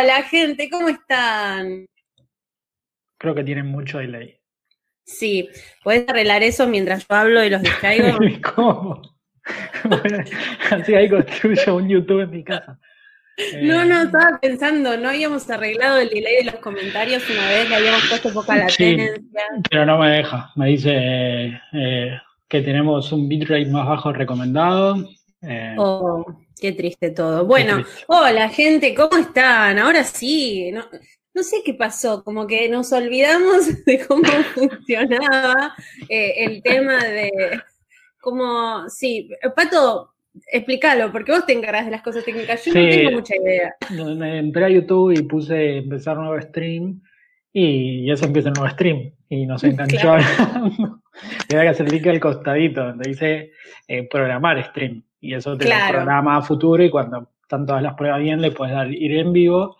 Hola, gente, ¿cómo están? Creo que tienen mucho delay. Sí, ¿puedes arreglar eso mientras yo hablo y los distraigo? ¿Cómo? así ahí construyo un YouTube en mi casa. No, no, eh, estaba pensando, no habíamos arreglado el delay de los comentarios una vez, le habíamos puesto poca latencia. pero no me deja, me dice eh, que tenemos un bitrate más bajo recomendado. Eh, oh, qué triste todo. Bueno, hola gente, ¿cómo están? Ahora sí, no, no sé qué pasó, como que nos olvidamos de cómo funcionaba el tema de cómo, sí, Pato, explícalo, porque vos te encargas de las cosas técnicas. Yo no tengo mucha idea. Entré a YouTube y puse empezar nuevo stream y eso empieza el nuevo stream y nos enganchó hablando. Y que hacer clic al costadito donde dice eh, programar stream y eso te programa a futuro y cuando están todas las pruebas bien le puedes dar ir en vivo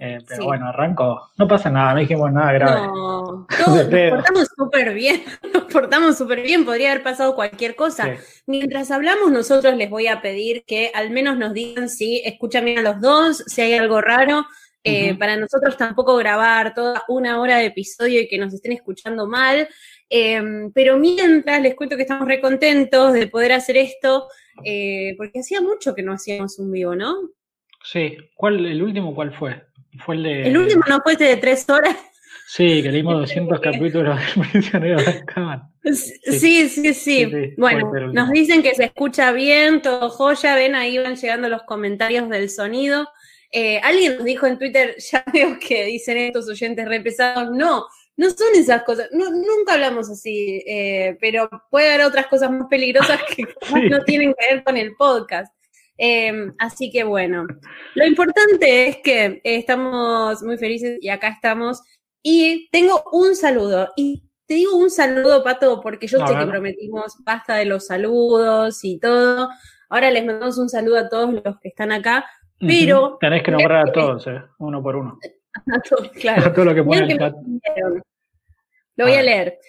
eh, pero bueno, arrancó. No pasa nada, no dijimos nada grave. No, nos portamos súper bien, nos portamos súper bien, podría haber pasado cualquier cosa. Mientras hablamos, nosotros les voy a pedir que al menos nos digan si escuchan bien a los dos, si hay algo raro. Eh, para nosotros tampoco grabar toda una hora de episodio y que nos estén escuchando mal. Em, pero mientras les cuento que estamos recontentos de poder hacer esto, eh, porque hacía mucho que no hacíamos un vivo, ¿no? Sí, ¿cuál, el último cuál fue? el último no fue este de tres horas. Sí, que leímos 200 capítulos de Prisioneros de Sí, sí, sí. bueno, nos dicen que se escucha bien, todo joya. Ven, ahí van llegando los comentarios del sonido. Eh, alguien nos dijo en Twitter, ya veo que dicen estos oyentes re pesados. No, no son esas cosas. nunca hablamos así, eh, pero puede haber otras cosas más peligrosas que no tienen que ver con el podcast. Em, así que bueno, lo importante es que estamos muy felices y acá estamos. Y tengo un saludo. Y te digo un saludo, Pato, porque yo sé que prometimos basta de los saludos y todo. Ahora les mandamos un saludo a todos los que están acá, pero... Tenés que nombrar a todos, eh, uno por uno. A todos, claro. todo lo que Lo voy a leer.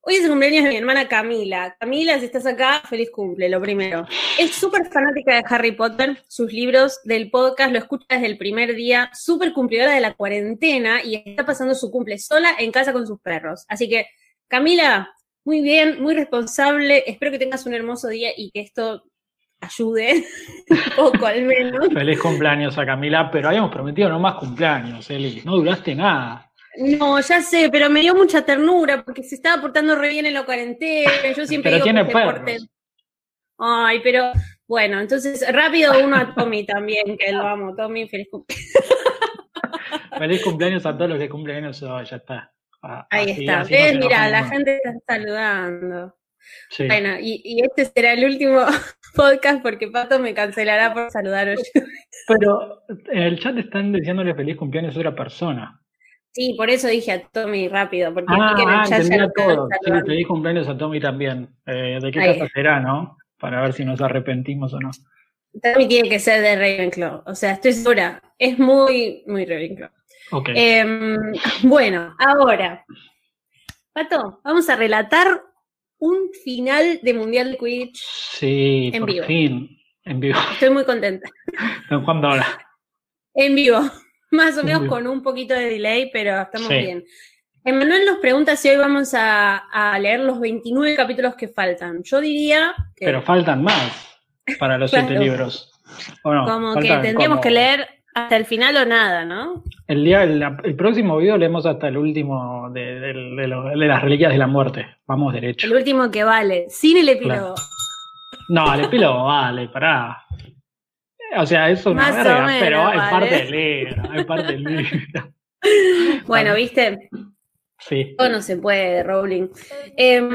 Hoy es el cumpleaños de mi hermana Camila. Camila, si estás acá, feliz cumple, lo primero. Es súper fanática de Harry Potter, sus libros, del podcast, lo escucha desde el primer día, súper cumplidora de la cuarentena y está pasando su cumple sola en casa con sus perros. Así que, Camila, muy bien, muy responsable. Espero que tengas un hermoso día y que esto ayude un poco al menos. Feliz cumpleaños a Camila, pero habíamos prometido no más cumpleaños, Eli. No duraste nada. No, ya sé, pero me dio mucha ternura porque se estaba portando re bien en la cuarentena. Yo siempre pero tiene perros. Ay, pero bueno, entonces rápido uno a Tommy también, que lo amo. Tommy, feliz cumpleaños. feliz cumpleaños a todos los que cumplen años ya está. Ahí está. ¿Ves? Mira, la gente está saludando. Sí. Bueno, y, y, este será el último podcast porque Pato me cancelará por saludar hoy. Pero en el chat están diciéndole feliz cumpleaños a otra persona. Sí, por eso dije a Tommy rápido, porque ah, que ah, ya todo. Sí, pedí cumpleaños a Tommy también. Eh, ¿De qué casa será, no? Para ver si nos arrepentimos o no. Tommy tiene que ser de Ravenclaw. O sea, estoy segura. Es muy, muy Ravenclaw. Okay. Em, bueno, ahora. Pato, vamos a relatar un final de Mundial de Quidditch. Sí, en por fin. En vivo. Estoy muy contenta. ¿Cuándo ahora? En vivo. Más o menos con un poquito de delay, pero estamos bien. Emanuel nos pregunta si hoy vamos a, leer los 29 capítulos que faltan. Yo diría que... Pero faltan más para los siete libros. como que tendríamos que leer hasta el final o nada, ¿no? El, día, el, próximo video leemos hasta el último de, las reliquias de la muerte. Vamos derecho. El último que vale, sin el epílogo. No, el epílogo vale, pará. O sea, es una verga, pero es parte del libro, es parte del libro. Bueno, viste. Sí. Todo no se puede, Rowling. Em,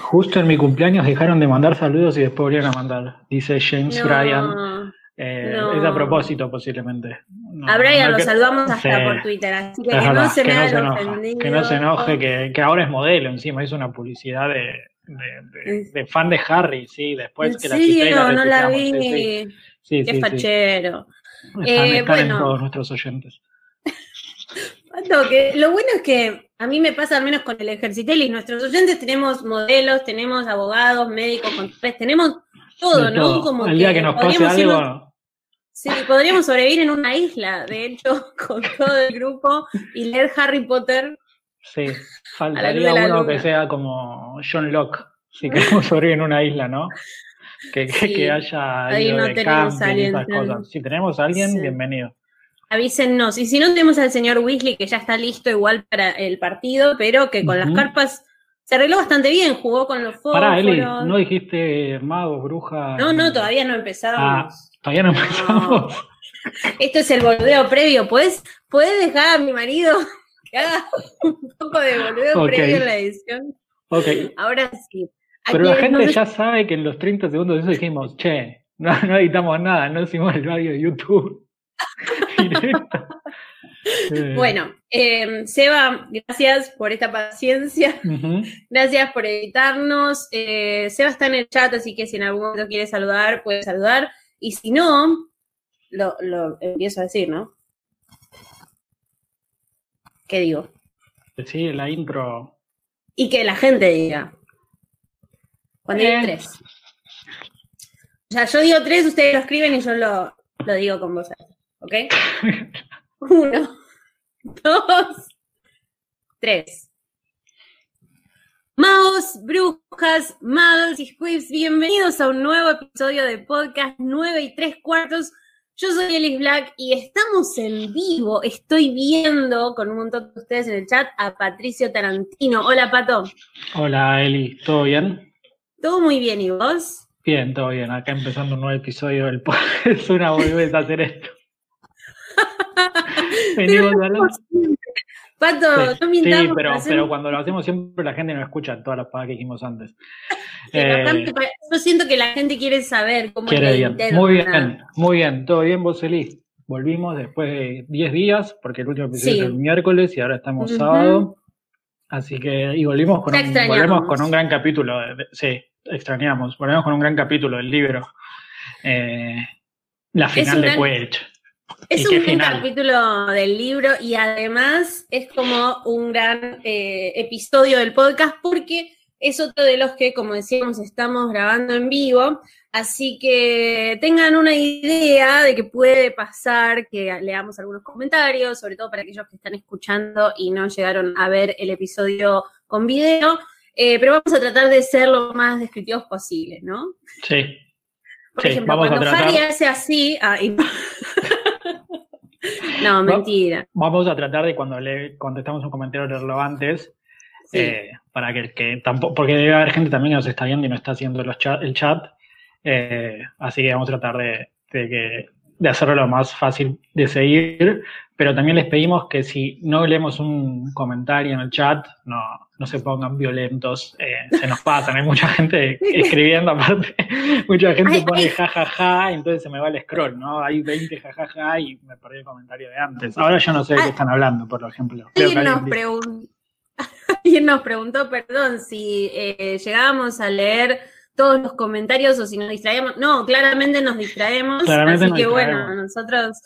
Justo en mi cumpleaños dejaron de mandar saludos y después volvieron a mandar. Dice James Bryan. Eh, es a propósito, posiblemente. a Brian lo saludamos hasta por Twitter, así que, que no se que no se enoje, que no se enoje, que, que, ahora es modelo encima, hizo una publicidad de, de, de, fan de Harry, sí, después que la sí, no, no la vi. Sí, Qué fachero. Eh, bueno, todos nuestros oyentes. lo bueno es que a mí me pasa al menos con el Ejercitelis, nuestros oyentes tenemos modelos, tenemos abogados, médicos, tenemos todo, ¿no? Como el día que nos pase algo. Sí, podríamos sobrevivir en una isla, de hecho, con todo el grupo y leer Harry Potter. Sí, faltaría uno que sea como John Locke, si queremos sobrevivir en una isla, ¿no? Que, que haya ahí no de cosas. Si tenemos a alguien, bienvenido. Avísennos. Y si no tenemos al señor Weasley, que ya está listo igual para el partido, pero que con las carpas se arregló bastante bien, jugó con los fósforos. Pará, Eli, ¿no dijiste magos, brujas? No, no, todavía no empezamos. Ah, todavía no empezamos. Esto es el boludeo previo. ¿Puedes, ¿Puedes dejar a mi marido que haga un poco de boludeo previo en la edición? Ok. Ahora sí. Pero la gente ya sabe que en los 30 segundos de eso dijimos, che, no, editamos nada, no hicimos el radio de YouTube. Bueno, eh, Seba, gracias por esta paciencia. Gracias por editarnos. Eh, Seba está en el chat, así que si en algún momento quiere saludar, puede saludar. Y si no, lo, empiezo a decir, ¿no? ¿Qué digo? Sí, la intro. Y que la gente diga. Cuando hay eh. tres. O sea, yo digo tres, ustedes lo escriben y yo lo, lo digo con voz. ¿Ok? Uno, dos, tres. Magos, brujas, magos y squibs, bienvenidos a un nuevo episodio de podcast 9 y 3 cuartos. Yo soy Elis Black y estamos en vivo. Estoy viendo con un montón de ustedes en el chat a Patricio Tarantino. Hola, Pato. Hola, Eli. ¿Todo bien? Todo muy bien. ¿Y vos? Bien, todo bien. Acá empezando un nuevo episodio del podcast. Es una volvés a hacer esto. Venimos Pato, no mintamos. Sí, pero, pero cuando lo hacemos siempre la gente no escucha todas las palabras que dijimos antes. Eh, yo siento que la gente quiere saber cómo quiere bien. Muy bien, muy bien. Todo bien, vos, Eli. Volvimos después de 10 días, porque el último episodio es el miércoles y ahora estamos sábado. Así que, y volvimos con, un, volvemos con un gran capítulo. sí, extrañamos. Volvemos con un gran capítulo del libro. Eh, la final de Quelch. Es un buen capítulo del libro y además es como un gran eh, episodio del podcast porque es otro de los que, como decíamos, estamos grabando en vivo. Así que tengan una idea de que puede pasar que leamos algunos comentarios, sobre todo para aquellos que están escuchando y no llegaron a ver el episodio con video. Eh, pero vamos a tratar de ser lo más descriptivos posible, ¿no? Sí. Por ejemplo, cuando Harry hace así. Ah, No, mentira. Vamos a tratar de cuando le contestamos un comentario relevantes, eh, para que, que, tampoco, porque debe haber gente también que nos está viendo y no está haciendo los chat, el chat, eh, así que vamos a tratar de, de, que, de hacerlo lo más fácil de seguir, pero también les pedimos que si no leemos un comentario en el chat, no, no se pongan violentos, eh, se nos pasan, hay mucha gente escribiendo aparte, mucha gente pone jajaja, ja, ja, entonces se me va el scroll, ¿no? Hay 20 jajaja ja, y me perdí el comentario de antes. Ahora yo no sé de qué ah. están hablando, por ejemplo. Alguien nos, nos, preguntó, perdón, si eh, llegábamos a leer todos los comentarios o si nos distraemos. No, claramente nos distraemos, así que bueno, nosotros...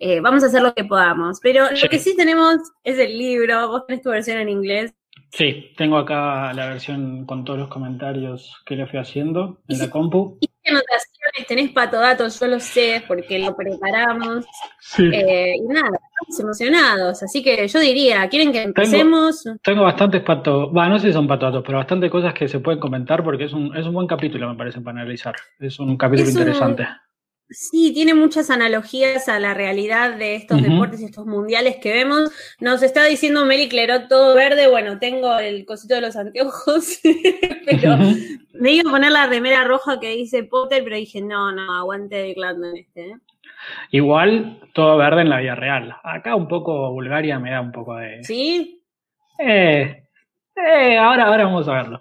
Eh, vamos a hacer lo que podamos. Pero lo que sí tenemos es el libro. Vos tenés tu versión en inglés. Sí, tengo acá la versión con todos los comentarios que le fui haciendo en la compu. ¿Y qué anotaciones tenés datos? Yo lo sé porque lo preparamos. Sí. Eh, y nada, estamos emocionados. Así que yo diría, ¿quieren que empecemos? Tengo, bastantes patos, bueno, no sé si son datos, pero bastantes cosas que se pueden comentar porque es un, es un buen capítulo, me parece, para analizar. Es un capítulo interesante. Sí, tiene muchas analogías a la realidad de estos deportes y estos mundiales que vemos. Nos está diciendo Meli Clerot todo verde. Bueno, tengo el cosito de los anteojos, pero me iba a poner la remera roja que dice Potter, pero dije, no, no, aguante de en este. ¿eh? Igual todo verde en la vida real. Acá un poco Bulgaria me da un poco de. ¿Sí? Eh, eh, ahora, ahora vamos a verlo.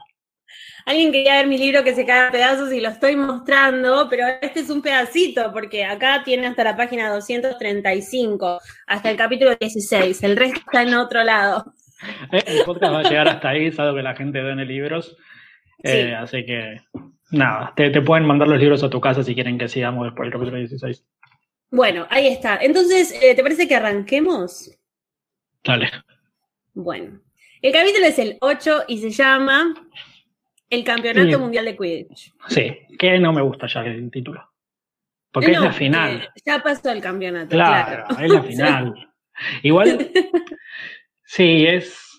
Alguien quería ver mi libro que se cae a pedazos y lo estoy mostrando, pero este es un pedacito, porque acá tiene hasta la página 235, hasta el capítulo 16. El resto está en otro lado. Eh, el podcast va a llegar hasta ahí, es algo que la gente en libros. Eh, así que, nada, te, pueden mandar los libros a tu casa si quieren que sigamos después del capítulo 16. Bueno, ahí está. Entonces, eh, ¿te parece que arranquemos? Dale. Bueno, el capítulo es el 8 y se llama el Campeonato Mundial de Quidditch. Sí, que no me gusta ya el título. Porque es la final. Ya pasó el campeonato. Claro, es la final. Igual, sí, es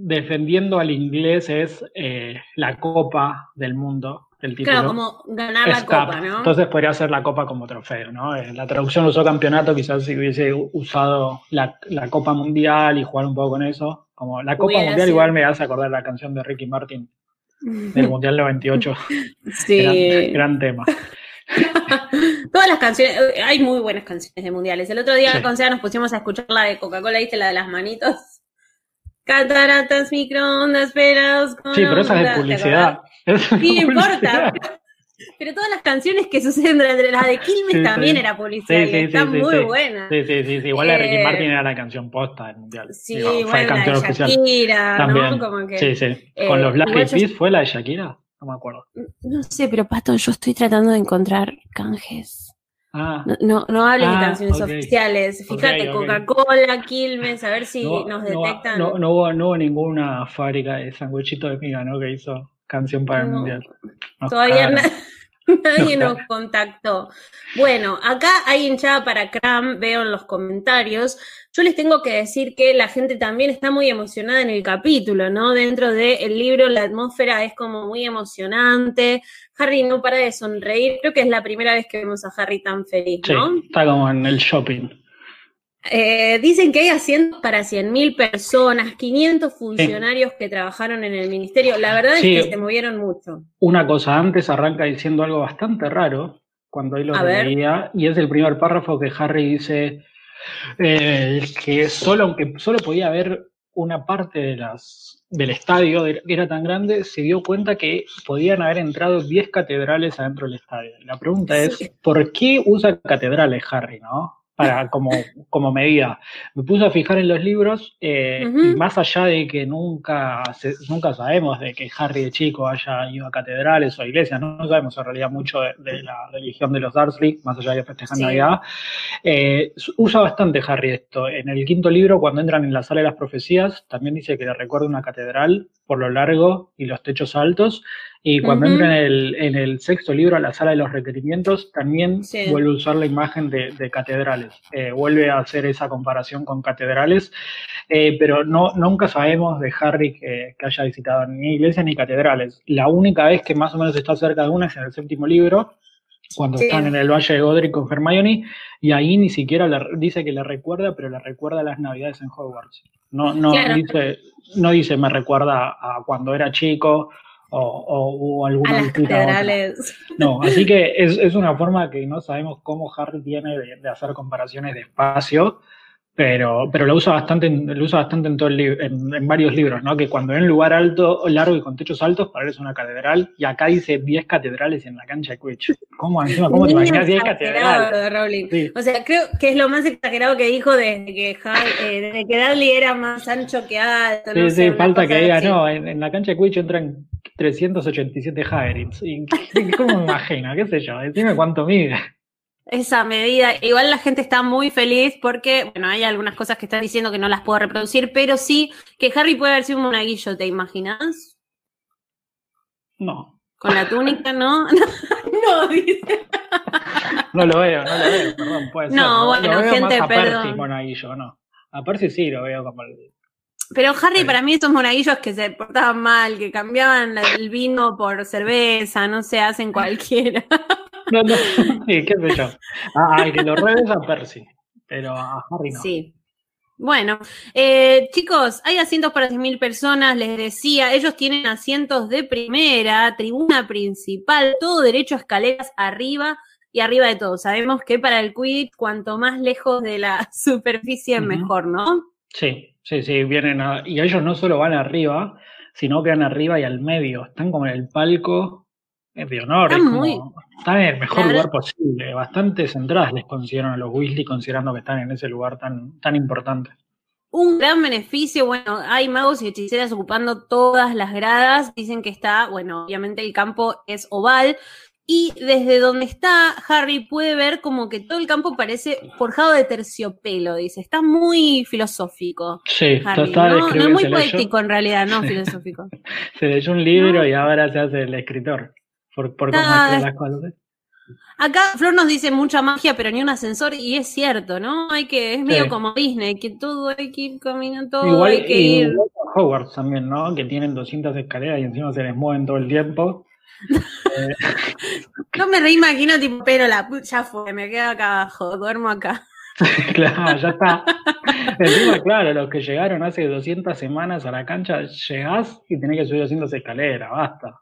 defendiendo al inglés es eh, la Copa del Mundo, el título. Claro, como ganar la Copa, ¿no? Entonces podría ser la Copa como trofeo, ¿no? Eh, la traducción usó campeonato, quizás si hubiese usado la, Copa Mundial y jugar un poco con eso. Como la Copa Mundial igual me hace acordar la canción de Ricky Martin del Mundial 98. sí. Gran, tema. Todas las canciones, hay muy buenas canciones de mundiales. El otro día con Sea nos pusimos a escuchar la de Coca-Cola, ¿viste? La de las manitos. Cataratas, microondas, peras. Sí, pero esa es de publicidad. No importa. Pero todas las canciones que suceden entre las de Quilmes también era publicidad sí, están muy buenas. Sí, sí, sí, Igual la de Ricky eh, Martin era la canción posta del mundial. Sí, Digo, fue canción la de Shakira, también. ¿no? Como que, sí, sí. Con los Black Eyed Peas fue la de Shakira. No me acuerdo. No sé, pero Pato, yo estoy tratando de encontrar canjes. Ah. No, no, hables de ah, canciones oficiales. Fíjate, Coca-Cola, Quilmes, a ver si nos detectan. No, no, hubo, no, hubo, ninguna fábrica de sanguichito de miga, ¿no? Que hizo canción para el mundial. todavía nadie nos contactó. Bueno, acá hay hinchada para Cram, veo en los comentarios. Yo les tengo que decir que la gente también está muy emocionada en el capítulo, ¿no? Dentro del libro la atmósfera es como muy emocionante. Harry no para de sonreír. Creo que es la primera vez que vemos a Harry tan feliz, ¿no? Sí, está como en el shopping. Eh, dicen que hay asientos para 100.000 personas, 500 funcionarios que trabajaron en el ministerio. La verdad es que se movieron mucho. Una cosa antes arranca diciendo algo bastante raro cuando él lo leía, y es el primer párrafo que Harry dice eh, que solo, aunque solo podía haber una parte de las, del estadio, era tan grande, se dio cuenta que podían haber entrado 10 catedrales adentro del estadio. La pregunta es, ¿por qué usa catedrales Harry, no? Para como, como medida. Me puse a fijar en los libros, eh, y más allá de que nunca, nunca sabemos de que Harry de chico haya ido a catedrales o a iglesias, no, sabemos en realidad mucho de, la religión de los Dursley, más allá de festejar Navidad, eh, usa bastante Harry esto. En el quinto libro, cuando entran en la sala de las profecías, también dice que le recuerda una catedral por lo largo y los techos altos, y cuando entra en el, en el, sexto libro, a la sala de los requerimientos, también vuelve a usar la imagen de, catedrales. Eh, vuelve a hacer esa comparación con catedrales, eh, pero no, nunca sabemos de Harry que, haya visitado ni iglesias ni catedrales. La única vez que más o menos está cerca de una es en el séptimo libro, cuando están en el Valle de Godric con Hermione, y ahí ni siquiera le, dice que le recuerda, pero le recuerda las navidades en Hogwarts. No, no, dice, no dice me recuerda a cuando era chico o, o, alguna No, así que es, una forma que no sabemos cómo Harry tiene de, hacer comparaciones de espacio, pero, pero lo usa bastante, lo usa bastante en, todo el en, varios libros, ¿no? Que cuando en un lugar alto, largo y con techos altos, parece una catedral, y acá dice 10 catedrales en la cancha de Quidditch. ¿Cómo, encima, cómo te imaginas 10 catedrales? O sea, creo que es lo más exagerado que dijo desde que, eh, desde que Dudley era más ancho que alto. Sí, sí, falta que diga, no, en, la cancha de Quidditch entran 387 Hagrids. ¿Cómo me imagino? ¿Qué sé yo? Dime cuánto mide. Esa medida, igual la gente está muy feliz porque, bueno, hay algunas cosas que están diciendo que no las puedo reproducir, pero sí que Harry puede haber sido un monaguillo, ¿te imaginas? No. Con la túnica, ¿no? no, dice. No lo veo, no lo veo, perdón, puede ser. No, bueno, lo veo gente, más a perdón. Percy, monaguillo, no. A Percy sí lo veo como el pero Harry, para mí, estos monaguillos que se portaban mal, que cambiaban el vino por cerveza, no se hacen cualquiera. No, no, sí, qué sé yo. Ah, que lo revés a Percy, pero a Harry no. Sí. Bueno, eh, chicos, hay asientos para 6.000 personas, les decía, ellos tienen asientos de primera, tribuna principal, todo derecho a escaleras arriba y arriba de todo. Sabemos que para el quid, cuanto más lejos de la superficie, mejor, ¿no? Sí, Sí, sí, vienen y ellos no solo van arriba, sino que van arriba y al medio. Están como en el palco de honor. Están, en el mejor lugar posible. Bastantes entradas les consiguieron a los Weasley considerando que están en ese lugar tan, tan importante. Un gran beneficio, bueno, hay magos y hechiceras ocupando todas las gradas. Dicen que está, bueno, obviamente el campo es oval, y desde donde está Harry puede ver como que todo el campo parece forjado de terciopelo, dice. Está muy filosófico. Sí, Harry, ¿no? no, es muy poético en realidad, no filosófico. se leyó un libro y ahora se hace el escritor. Por, por cómo las cosas. Acá Flor nos dice mucha magia, pero ni un ascensor, y es cierto, ¿no? Hay que, es medio como Disney, que todo hay que ir caminando, todo igual, hay que ir. Hogwarts también, ¿no? Que tienen 200 escaleras y encima se les mueven todo el tiempo. No me reimagino, tipo, pero la ya fue, me quedo acá abajo, duermo acá. claro, ya está. Encima, claro, los que llegaron hace 200 semanas a la cancha, llegás y tenés que subir 200 escaleras, basta.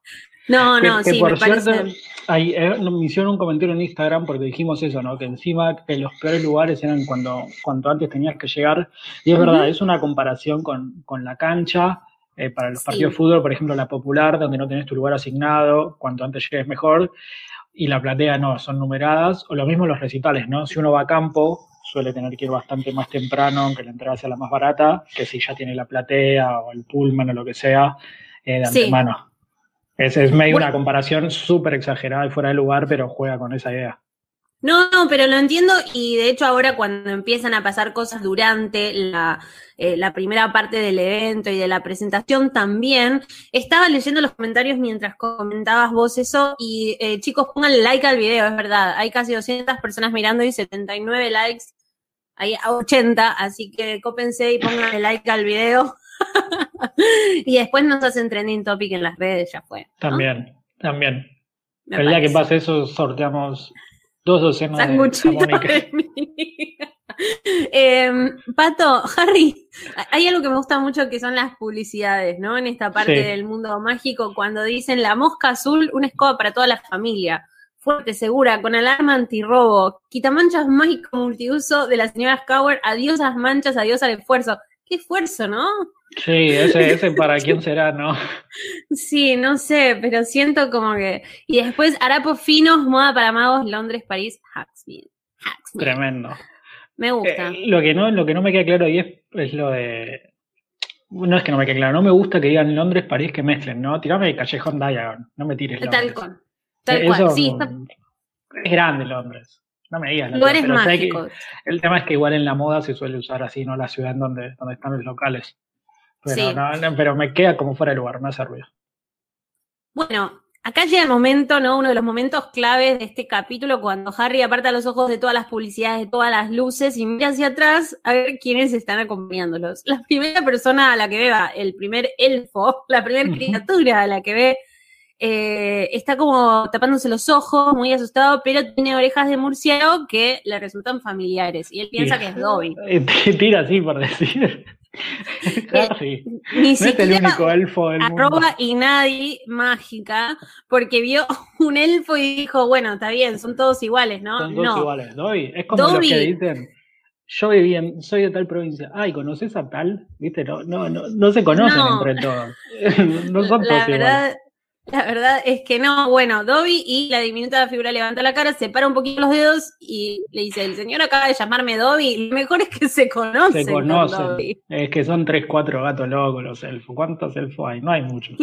No, no, sí, por cierto, hay, eh, me hicieron un comentario en Instagram porque dijimos eso, ¿no? Que encima que los peores lugares eran cuando, cuando antes tenías que llegar. Y es verdad, es una comparación con, con la cancha. Eh, para los partidos de fútbol, por ejemplo, la popular, donde no tenés tu lugar asignado, cuanto antes llegues mejor, y la platea no, son numeradas, o lo mismo los recitales, ¿no? Si uno va a campo, suele tener que ir bastante más temprano, aunque la entrada sea la más barata, que si ya tiene la platea o el pullman o lo que sea, eh, de antemano. Es, es medio una comparación súper exagerada y fuera de lugar, pero juega con esa idea. No, no, pero lo entiendo y de hecho ahora cuando empiezan a pasar cosas durante la, eh, la, primera parte del evento y de la presentación también, estaba leyendo los comentarios mientras comentabas vos eso y eh, chicos pongan like al video, es verdad, hay casi 200 personas mirando y 79 likes, hay 80, así que cópense y pongan like al video. y después nos hacen trending topic en las redes, ya fue. También, también. el día que pase eso, sorteamos dos docenas de eh, Pato, Harry, hay algo que me gusta mucho que son las publicidades, ¿no? En esta parte del mundo mágico, cuando dicen la mosca azul, una escoba para toda la familia. Fuerte, segura, con alarma antirrobo, quitamanchas mágico multiuso de la señora Scower, adiós a las manchas, adiós al esfuerzo. Qué esfuerzo, ¿no? Sí, ese, ese para quién será, ¿no? Sí, no sé, pero siento como que. Y después harapos finos, moda para magos, Londres, París, Hacksmith. Tremendo. Me gusta. Eh, lo, que no, lo que no me queda claro ahí es, lo de. No es que no me quede claro, no me gusta que digan Londres, París, que mezclen, ¿no? Tirame Callejón Diagon, no me tires Londres. Tal cual. Tal eh, cual, sí. Es grande Londres. No me digas. Lugares mágicos. el tema es que igual en la moda se suele usar así, ¿no? La ciudad donde, donde están los locales. Pero, no, pero me queda como fuera de lugar, me hace ruido. Bueno, acá llega el momento, ¿no? Uno de los momentos claves de este capítulo, cuando Harry aparta los ojos de todas las publicidades, de todas las luces y mira hacia atrás a ver quiénes están acompañándolos. La primera persona a la que ve, el primer elfo, la primera criatura a la que ve eh, está como tapándose los ojos, muy asustado, pero tiene orejas de murciélago que le resultan familiares. Y él piensa que es Dobby. Tira así por decir. Eh, ni no siquiera es el único elfo del arroba y nadie mágica, porque vio un elfo y dijo, bueno, está bien, son todos iguales, ¿no? Son todos iguales. Dobby, es como Dobby, los que dicen, yo viví en, soy de tal provincia, ay, ¿conoces a tal? ¿Viste? No, no, no, no se conocen entre todos. no son todos iguales. La verdad es que no. Bueno, Dobby y la diminuta figura levanta la cara, separa un poquito los dedos y le dice, el señor acaba de llamarme Dobby. Lo mejor es que se conocen. Se conocen. Es que son tres, cuatro gatos locos los elfos. ¿Cuántos elfos hay? No hay muchos.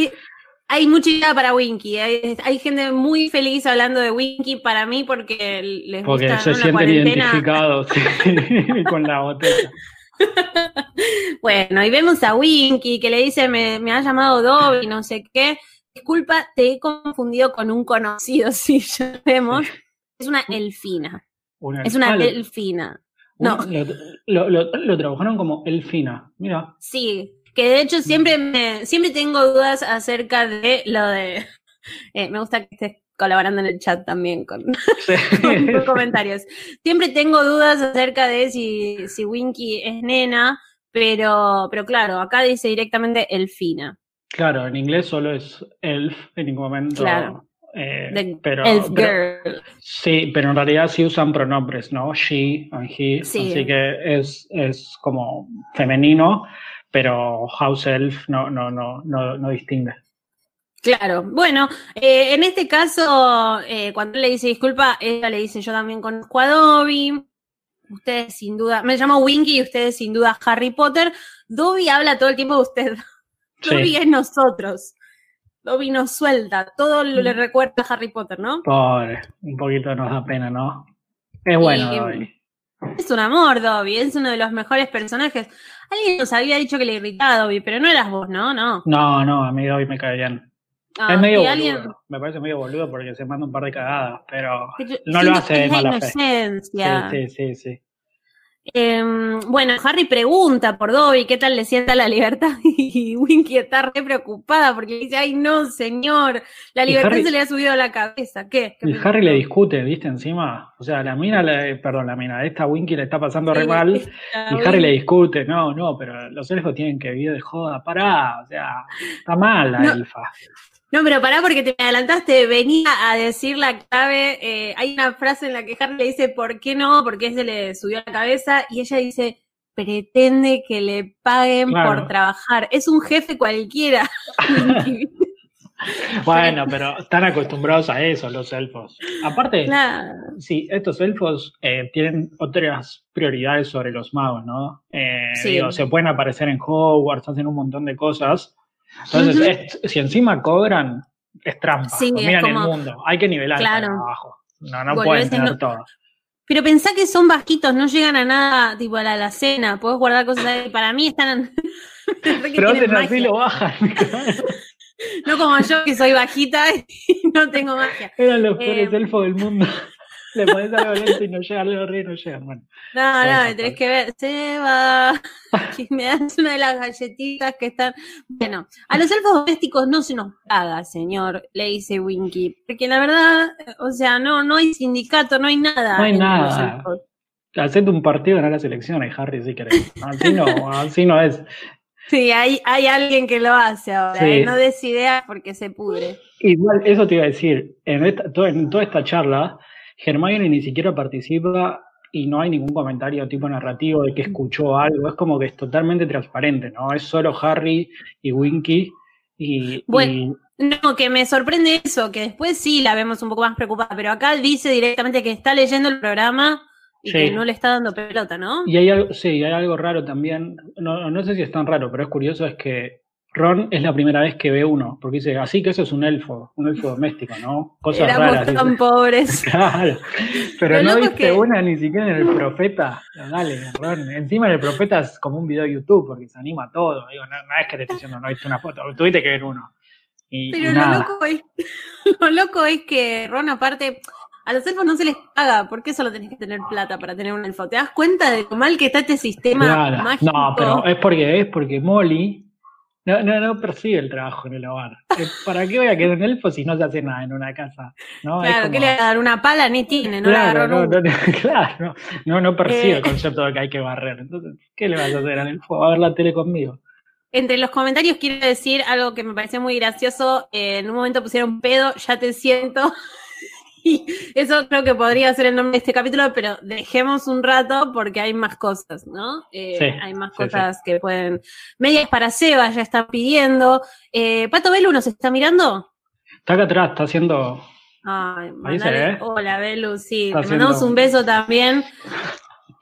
hay mucha idea para Winky. Hay, gente muy feliz hablando de Winky para mí porque les porque gusta se sienten identificados con la botella. bueno, y vemos a Winky que le dice, me, me ha llamado Dobby, no sé qué. Disculpa, te he confundido con un conocido, si ya vemos. Es una elfina. es una elfina. No. Lo, lo, trabajaron como elfina, mira. Sí, que de hecho siempre me, siempre tengo dudas acerca de lo de. Eh, me gusta que estés colaborando en el chat también con, con comentarios. Siempre tengo dudas acerca de si, si Winky es nena, pero, pero claro, acá dice directamente elfina. Claro, en inglés solo es elf en ningún momento. Claro. Eh, pero, elf girl. sí, pero en realidad sí usan pronombres, ¿no? She and he. Así que es, es como femenino, pero house elf no, no, no, no, no distingue. Claro, bueno, eh, en este caso, eh, cuando él le dice disculpa, ella le dice yo también conozco a Dobby. Ustedes sin duda, me llamo Winky y ustedes sin duda Harry Potter. Dobby habla todo el tiempo de usted. Dobby es nosotros. Dobby nos suelta, todo le mm. recuerda a Harry Potter, ¿no? Pobre, un poquito nos da pena, ¿no? Es bueno, Dobby. Es un amor, Dobby, es uno de los mejores personajes. Alguien nos había dicho que le irritaba a Dobby, pero no eras vos, ¿no? No, no, no a mí Dobby me cae bien. Ah, es medio boludo. Me parece medio boludo porque se manda un par de cagadas, pero no lo hace de mala fe. sí, sí, sí. Em, bueno, Harry pregunta por Dobby qué tal le sienta la libertad y Winky está re preocupada porque dice, ay no, señor, la libertad se le ha subido a la cabeza. ¿Qué? y Harry le discute, ¿viste? Encima, o sea, la mina, perdón, la mina, esta Winky le está pasando re mal y Harry le discute, no, no, pero los elfos tienen que vivir de joda, pará, o sea, está mal la elfa. No, pero pará porque te adelantaste, venía a decir la clave, eh, hay una frase en la que Harry le dice, ¿por qué no? Porque se le subió a la cabeza y ella dice, pretende que le paguen por trabajar. Es un jefe cualquiera. bueno, pero están acostumbrados a eso los elfos. Aparte, sí, estos elfos eh, tienen otras prioridades sobre los magos, ¿no? Eh, digo, se pueden aparecer en Hogwarts, hacen un montón de cosas entonces, si encima cobran, es trampa. Sí, Miran el mundo. Hay que nivelar claro. abajo. No, no pueden tener todo. Pero pensá que son bajitos, no llegan a nada, tipo a la alacena. Podés guardar cosas ahí. Para mí están. Pero antes así lo bajan. no como yo, que soy bajita y no tengo magia. Eran los peores eh, elfos del mundo. Le pones algo lento y no llega, algo y no llega, bueno. No, no, tenés que ver, se va. me das una de las galletitas que están. Bueno, a los elfos domésticos no se nos paga, señor, le dice Winky. Porque la verdad, o sea, no, no hay sindicato, no hay nada. No hay nada. Hacete un partido ganar las elecciones, Harry, si querés. Así no, así no es. Sí, hay, hay alguien que lo hace ahora, ¿eh? no des idea porque se pudre. Igual, eso te iba a decir, en, esta, en toda esta charla, Hermione ni siquiera participa y no hay ningún comentario tipo narrativo de que escuchó algo, es como que es totalmente transparente, ¿no? Es solo Harry y Winky y... Bueno, no, que me sorprende eso, que después sí la vemos un poco más preocupada, pero acá dice directamente que está leyendo el programa y que no le está dando pelota, ¿no? Y hay algo, sí, hay algo raro también, no, no sé si es tan raro, pero es curioso, es que Ron es la primera vez que ve uno, porque dice, así que eso es un elfo, un elfo doméstico, ¿no? Cosas Éramos raras. tan pobres. Claro, pero no viste una ni siquiera en el profeta. Dale, Ron. Encima en el profeta es como un video de YouTube, porque se anima todo. Digo, no, es que te estoy diciendo, no viste una foto, tuviste que ver uno. pero lo, loco es, lo loco es que Ron, aparte, a los elfos no se les paga, ¿por qué solo tenés que tener plata para tener un elfo? ¿Te das cuenta de lo mal que está este sistema mágico? No, pero es porque es porque Molly no, no, no persigue el trabajo en el hogar. ¿Para qué voy a quedar en elfo si no se hace nada en una casa? ¿no? Claro, ¿qué le va a dar una pala? Ni tiene, no claro, no, no, claro, no, no persigue el eh. concepto de que hay que barrer. Entonces, ¿qué le vas a hacer al elfo? A ver la tele conmigo. Entre los comentarios quiero decir algo que me pareció muy gracioso. Eh, en un momento pusieron pedo, ya te siento. Eso creo que podría ser el nombre de este capítulo, pero dejemos un rato porque hay más cosas, ¿no? Eh, hay más cosas que pueden. Medias para Seba ya está pidiendo. Eh, ¿Pato Belu nos está mirando? Está acá atrás, está haciendo. Ay, Hola, Belu, sí. Te mandamos un beso también.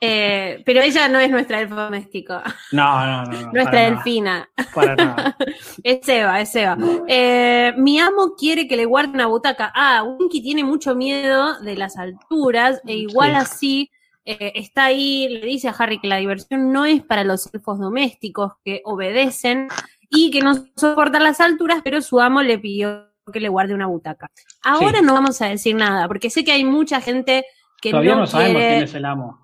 Eh, pero ella no es nuestra elfo doméstico. No, no, no. nuestra delfina. Para nada. es Eva, es Eva. Eh, mi amo quiere que le guarde una butaca. Ah, Winky tiene mucho miedo de las alturas e igual así eh, está ahí, le dice a Harry que la diversión no es para los elfos domésticos que obedecen y que no soportan las alturas, pero su amo le pidió que le guarde una butaca. Ahora no vamos a decir nada, porque sé que hay mucha gente que Todavía no, no sabemos quién es el amo.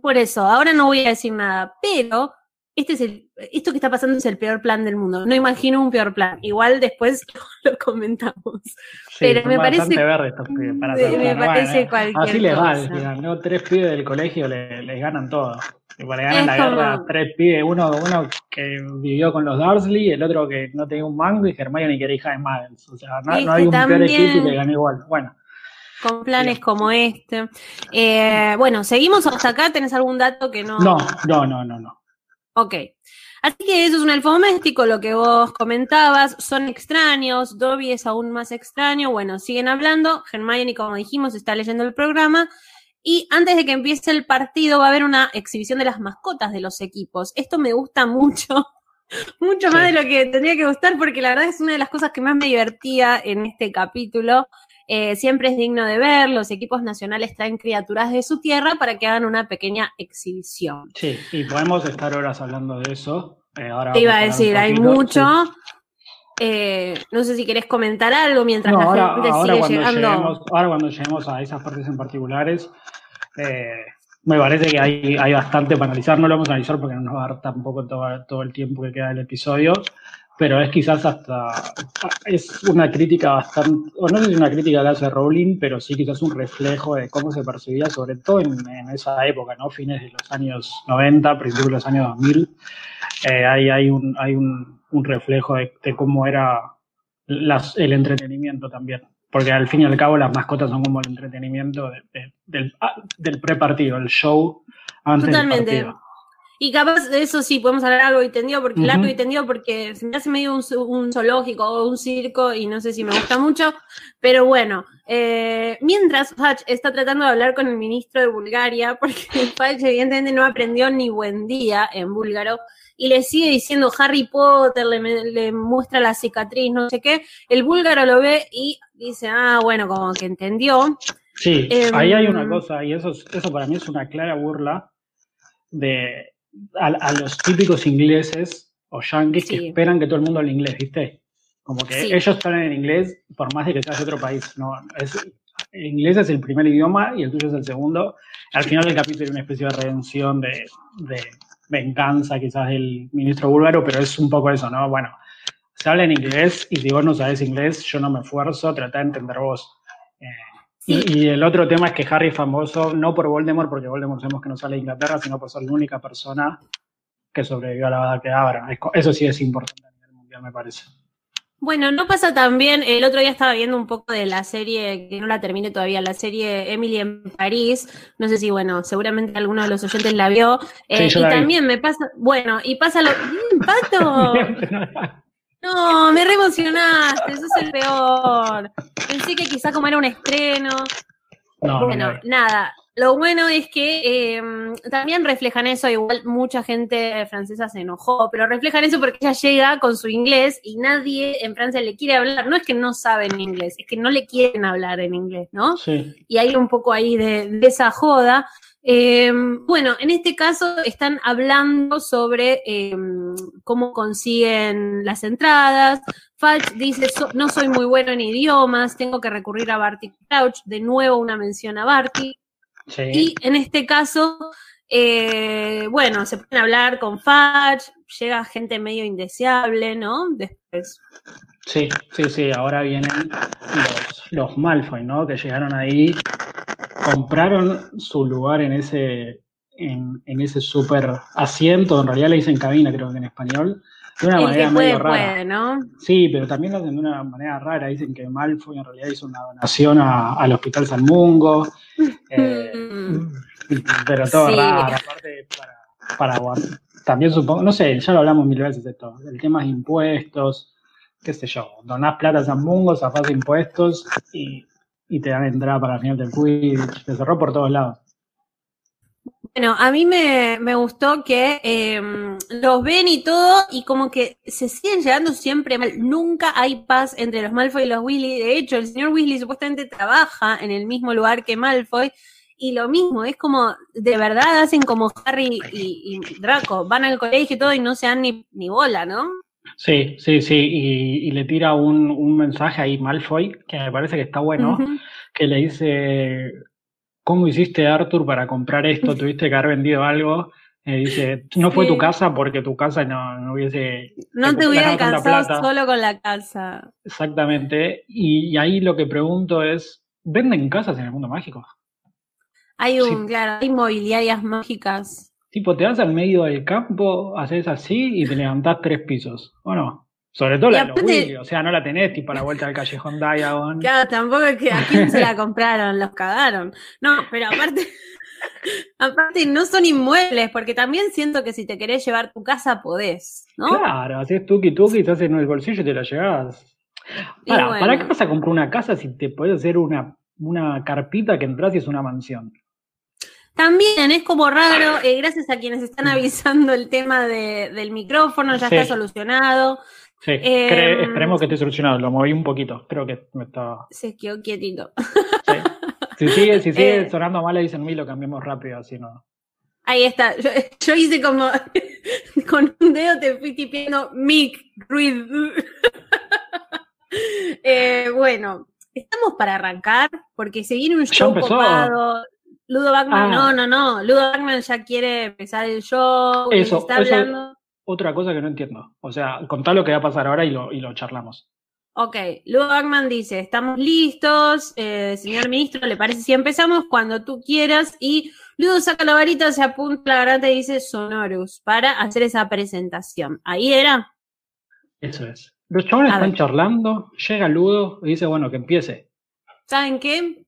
Por eso, ahora no voy a decir nada, pero este es el, esto que está pasando es el peor plan del mundo. No imagino un peor plan. Igual después lo comentamos. pero me parece. Verde para me, parece cualquier Así les va, ¿no? Tres pibes del colegio les, ganan todo. le ganan la guerra tres pibes, uno, uno que vivió con los Dursley, el otro que no tenía un mango y ni que era hija de Madels. O sea, no, hay un peor equipo que gane igual. Bueno con planes como este. Eh, bueno, seguimos hasta acá. ¿Tenés algún dato que no? No, no, no, no, no. Ok. Así que eso es un elfo doméstico, lo que vos comentabas, son extraños, Dobby es aún más extraño, bueno, siguen hablando, Hermione, como dijimos, está leyendo el programa, y antes de que empiece el partido va a haber una exhibición de las mascotas de los equipos. Esto me gusta mucho, mucho más de lo que tendría que gustar, porque la verdad es una de las cosas que más me divertía en este capítulo. Eh, siempre es digno de ver, los equipos nacionales traen criaturas de su tierra para que hagan una pequeña exhibición. Sí, y podemos estar horas hablando de eso. Eh, Te iba a decir, hay mucho. Eh, no sé si querés comentar algo mientras la gente sigue llegando. ahora cuando lleguemos a esas partes en particulares, me parece que hay, hay bastante para analizar. No lo vamos a analizar porque no nos va a dar tampoco todo, todo el tiempo que queda del episodio, pero es quizás hasta, es una crítica bastante, o no sé si una crítica que hace Rowling, pero sí quizás un reflejo de cómo se percibía, sobre todo en, esa época, ¿no? Fines de los años 90, principios de los años 2000, eh, hay, hay, un, hay un, un reflejo de, cómo era las, el entretenimiento también. Porque al fin y al cabo las mascotas son como el entretenimiento del, ah, del pre-partido, el show antes Totalmente. del partido. Y capaz de eso sí, podemos hablar algo entendido, porque largo y tendido porque se me hace medio un, zoológico o un circo y no sé si me gusta mucho, pero bueno, eh, mientras Fudge está tratando de hablar con el ministro de Bulgaria, porque Fudge evidentemente no aprendió ni buen día en búlgaro, y le sigue diciendo Harry Potter, le, muestra la cicatriz, no sé qué, el búlgaro lo ve y dice, ah, bueno, como que entendió. Sí, em, ahí hay una cosa, y eso, eso para mí es una clara burla de a, los típicos ingleses o yankees que esperan que todo el mundo hable inglés, ¿viste? Como que ellos están en inglés por más de que seas de otro país. No, es, el inglés es el primer idioma y el tuyo es el segundo. Al final del capítulo hay una especie de redención de, de venganza quizás del ministro búlgaro, pero es un poco eso, ¿no? Bueno, se habla en inglés y si vos no sabes inglés, yo no me esfuerzo, trata de entender vos. Eh, y, el otro tema es que Harry es famoso no por Voldemort, porque Voldemort sabemos que no sale de Inglaterra, sino por ser la única persona que sobrevivió a la Bada Kedavra. Eso sí es importante a nivel mundial, me parece. Bueno, no pasa también, el otro día estaba viendo un poco de la serie, que no la terminé todavía, la serie Emily en París, no sé si, bueno, seguramente alguno de los oyentes la vio, eh, y también me pasa, bueno, y pasa lo... ¡Pato! No, me re emocionaste, eso es el peor. Pensé que quizá como era un estreno. bueno, nada. Lo bueno es que em, también reflejan eso, igual mucha gente francesa se enojó, pero reflejan eso porque ella llega con su inglés y nadie en Francia le quiere hablar. No es que no saben inglés, es que no le quieren hablar en inglés, ¿no? Sí. Y hay un poco ahí de esa joda. Eh, bueno, en este caso están hablando sobre eh, cómo consiguen las entradas. Falch dice, no soy muy bueno en idiomas, tengo que recurrir a Barty Crouch. De nuevo una mención a Barty. Y en este caso, eh, bueno, se pueden hablar con Fudge, llega gente medio indeseable, ¿no? Después. Sí, sí, sí, ahora vienen los, los Malfoy, ¿no? Que llegaron ahí compraron su lugar en ese, en, ese super asiento, en realidad le dicen cabina, creo que en español, de una manera medio rara. ¿no? Sí, pero también lo hacen de una manera rara. Dicen que Malfoy en realidad hizo una donación al Hospital San Mungo. Eh, pero todo raro, aparte para, para, también supongo, no sé, ya lo hablamos mil veces de esto, el tema de impuestos, qué sé yo, donás plata a San Mungo, zafás impuestos y y te dan entrada para la final del Quidditch. Te cerró por todos lados. Bueno, a mí me, gustó que em, los ven y todo, y como que se siguen llegando siempre mal. Nunca hay paz entre los Malfoy y los Weasley. De hecho, el señor Weasley supuestamente trabaja en el mismo lugar que Malfoy. Y lo mismo, es como, de verdad hacen como Harry y, Draco, van al colegio y todo y no se dan ni, ni bola, ¿no? Sí, sí, sí, y, le tira un, un, mensaje ahí Malfoy, que me parece que está bueno, que le dice, ¿cómo hiciste Arthur para comprar esto? ¿Tuviste que haber vendido algo? Y dice, no fue tu casa porque tu casa no, no hubiese... No te hubiera alcanzado solo con la casa. Exactamente, y, ahí lo que pregunto es, ¿venden casas en el mundo mágico? Hay un, claro, hay inmobiliarias mágicas. Tipo, te vas al medio del campo, haces así y te levantás tres pisos, ¿o no? Sobre todo la de los Willy, o sea, no la tenés tipo a la vuelta del callejón Diagon. Claro, tampoco es que a quién se la compraron, los cagaron. No, pero aparte, aparte no son inmuebles, porque también siento que si te querés llevar tu casa podés, ¿no? Claro, haces tuki tuki, estás en el bolsillo y te la llevas. ¿para qué vas a comprar una casa si te puedes hacer una, una carpita que entras y es una mansión? También es como raro, eh, gracias a quienes están avisando el tema del micrófono, ya está solucionado. Sí, em, esperemos que esté solucionado. Lo moví un poquito, creo que me estaba. Se quedó quietito. Si sigue, si sigue eh, sonando mal, le dicen mí, lo cambiamos rápido, así no. Ahí está. Yo, hice como con un dedo te fui tipiendo mic. Eh, bueno, estamos para arrancar porque se viene un show copado. Ludo Bachman, no, ah. no, no. Ludo Bachman ya quiere empezar el show. Eso, está hablando. otra cosa que no entiendo. O sea, contá lo que va a pasar ahora y lo, y lo charlamos. Ok, Ludo Bachman dice, estamos listos, eh, señor ministro, ¿le parece si empezamos cuando tú quieras? Y Ludo saca la varita, se apunta la garganta y dice Sonorus para hacer esa presentación. ¿Ahí era? Eso es. Los chavales están charlando, llega Ludo y dice, bueno, que empiece. ¿Saben qué?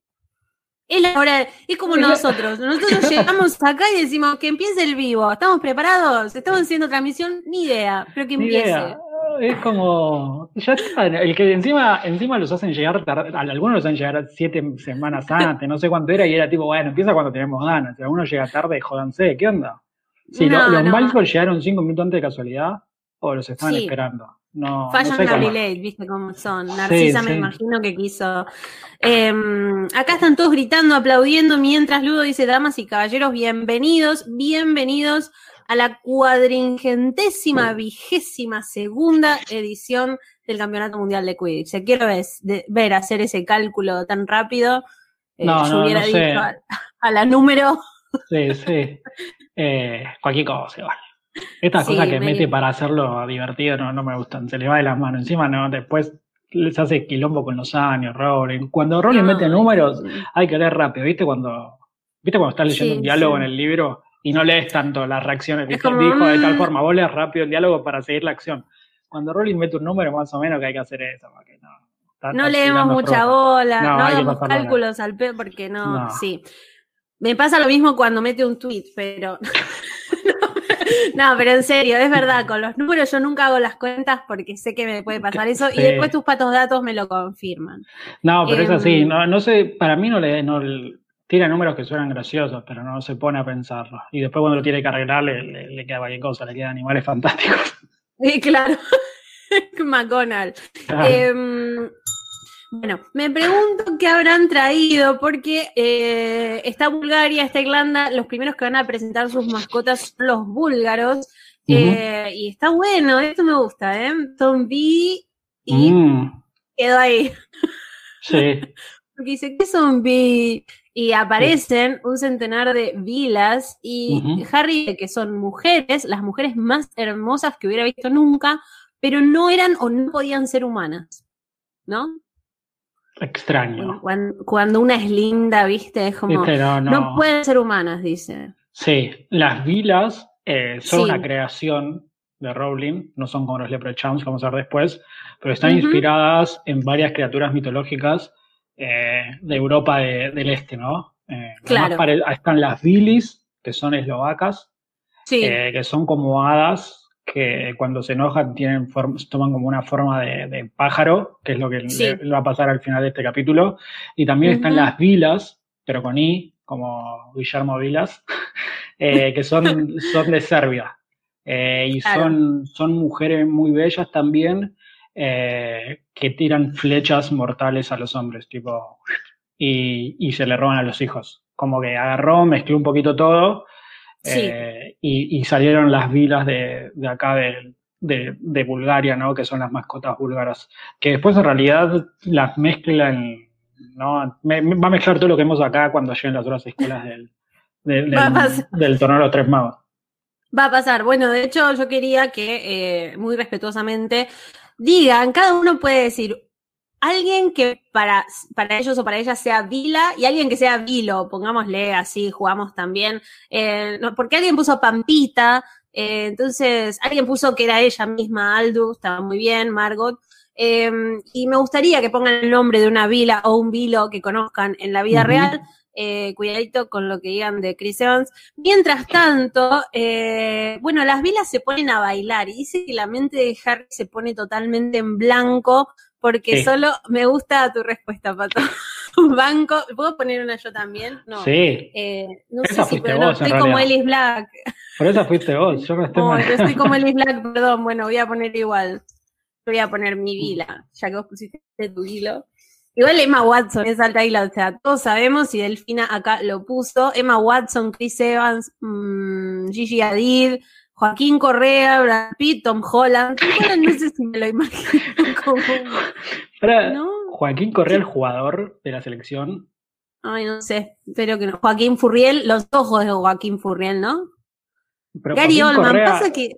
Es la hora, es como nosotros. Nosotros llegamos acá y decimos que empiece el vivo. ¿Estamos preparados? ¿Estamos haciendo transmisión? Ni idea, pero que empiece. Es como, ya está, el que encima, encima los hacen llegar, algunos los hacen llegar siete semanas antes, no sé cuánto era, y era tipo, bueno, empieza cuando tenemos ganas. Si alguno llega tarde, jodanse, ¿qué onda? Sí, los no. llegaron cinco minutos antes de casualidad o los estaban esperando. No, Fashion viste cómo son. Narcisa me imagino que quiso. Em, acá están todos gritando, aplaudiendo, mientras Ludo dice, damas y caballeros, bienvenidos, bienvenidos a la cuadringentésima, vigésima segunda edición del Campeonato Mundial de Quidditch. Quiero ver, hacer ese cálculo tan rápido. Eh, no, yo hubiera dicho a, la número. Sí, sí. Eh, cualquier cosa, igual. Estas cosas que mete para hacerlo divertido no, no me gustan, se le va de las manos. Encima, no, después les hace quilombo con los años, Rowling. Cuando Rowling mete números, hay que leer rápido, ¿viste? Cuando, ¿viste cuando estás leyendo un diálogo en el libro y no lees tanto las reacciones? Dijo de tal mm. forma, vos lees rápido el diálogo para seguir la acción. Cuando Rowling mete un número, más o menos que hay que hacer eso, no. no leemos mucha bola, no, hagamos cálculos al pedo porque no, sí. Me pasa lo mismo cuando mete un tweet, pero No, pero en serio, es verdad, con los números yo nunca hago las cuentas porque sé que me puede pasar eso y después tus patos datos me lo confirman. No, pero es así, em, no, no sé, para mí no le, no tira números que suenan graciosos, pero no se pone a pensarlo. Y después cuando lo tiene que arreglar le, queda cualquier cosa, le quedan animales fantásticos. Sí, claro. McDonald's. Em, bueno, me pregunto qué habrán traído, porque eh, está Bulgaria, está Irlanda, los primeros que van a presentar sus mascotas son los búlgaros, eh, y está bueno, esto me gusta, ¿eh? Zombie y mm. quedó ahí. Sí. porque dice, ¿qué zombie? Y aparecen un centenar de vilas y Harry, que son mujeres, las mujeres más hermosas que hubiera visto nunca, pero no eran o no podían ser humanas, ¿no? Extraño. Cuando, una es linda, ¿viste? Es como. No, pueden ser humanas, dice. Sí, las vilas eh, son una creación de Rowling, no son como los Leprechauns, vamos a ver después, pero están inspiradas en varias criaturas mitológicas eh, de Europa del Este, ¿no? Eh, claro. están las Vilis, que son eslovacas, que son como hadas que cuando se enojan tienen toman como una forma de, pájaro, que es lo que le, va a pasar al final de este capítulo. Y también están las vilas, pero con I, como Guillermo Vilas, eh, que son, son de Serbia. Eh, y son, son mujeres muy bellas también, eh, que tiran flechas mortales a los hombres, tipo, y, y se le roban a los hijos. Como que agarró, mezcló un poquito todo eh, y, salieron las vilas de, acá de, de, Bulgaria, ¿no? Que son las mascotas búlgaras. Que después en realidad las mezclan, ¿no? va a mezclar todo lo que hemos acá cuando lleguen las otras escuelas del, del, del, torneo de los tres magos. Va a pasar. Bueno, de hecho, yo quería que, eh, muy respetuosamente, digan, cada uno puede decir alguien que para, para ellos o para ellas sea Vila y alguien que sea Vilo, pongámosle así, jugamos también, eh, porque alguien puso Pampita, eh, entonces alguien puso que era ella misma, Aldu, estaba muy bien, Margot, em, y me gustaría que pongan el nombre de una Vila o un Vilo que conozcan en la vida real. Eh, cuidadito con lo que digan de Chris Evans. Mientras tanto, bueno, las vilas se ponen a bailar y dice que la mente de Harry se pone totalmente en blanco porque solo me gusta tu respuesta, Pato. Banco, ¿puedo poner una yo también? No. Sí. Eh, no sé si puedo, no, estoy como Ellis Black. Por eso fuiste vos, yo me estoy no, yo estoy como Ellis Black, perdón, bueno, voy a poner igual. Voy a poner mi vila, ya que vos pusiste tu hilo. Igual Emma Watson es alta hila, o sea, todos sabemos y Delfina acá lo puso. Emma Watson, Chris Evans, mmm, Gigi Hadid, Joaquín Correa, Brad Pitt, Tom Holland. No sé si me lo imagino como. Joaquín Correa, el jugador de la selección. Ay, no sé, espero que no. Joaquín Furriel, los ojos de Joaquín Furriel, ¿no? Gary Oldman, pasa que.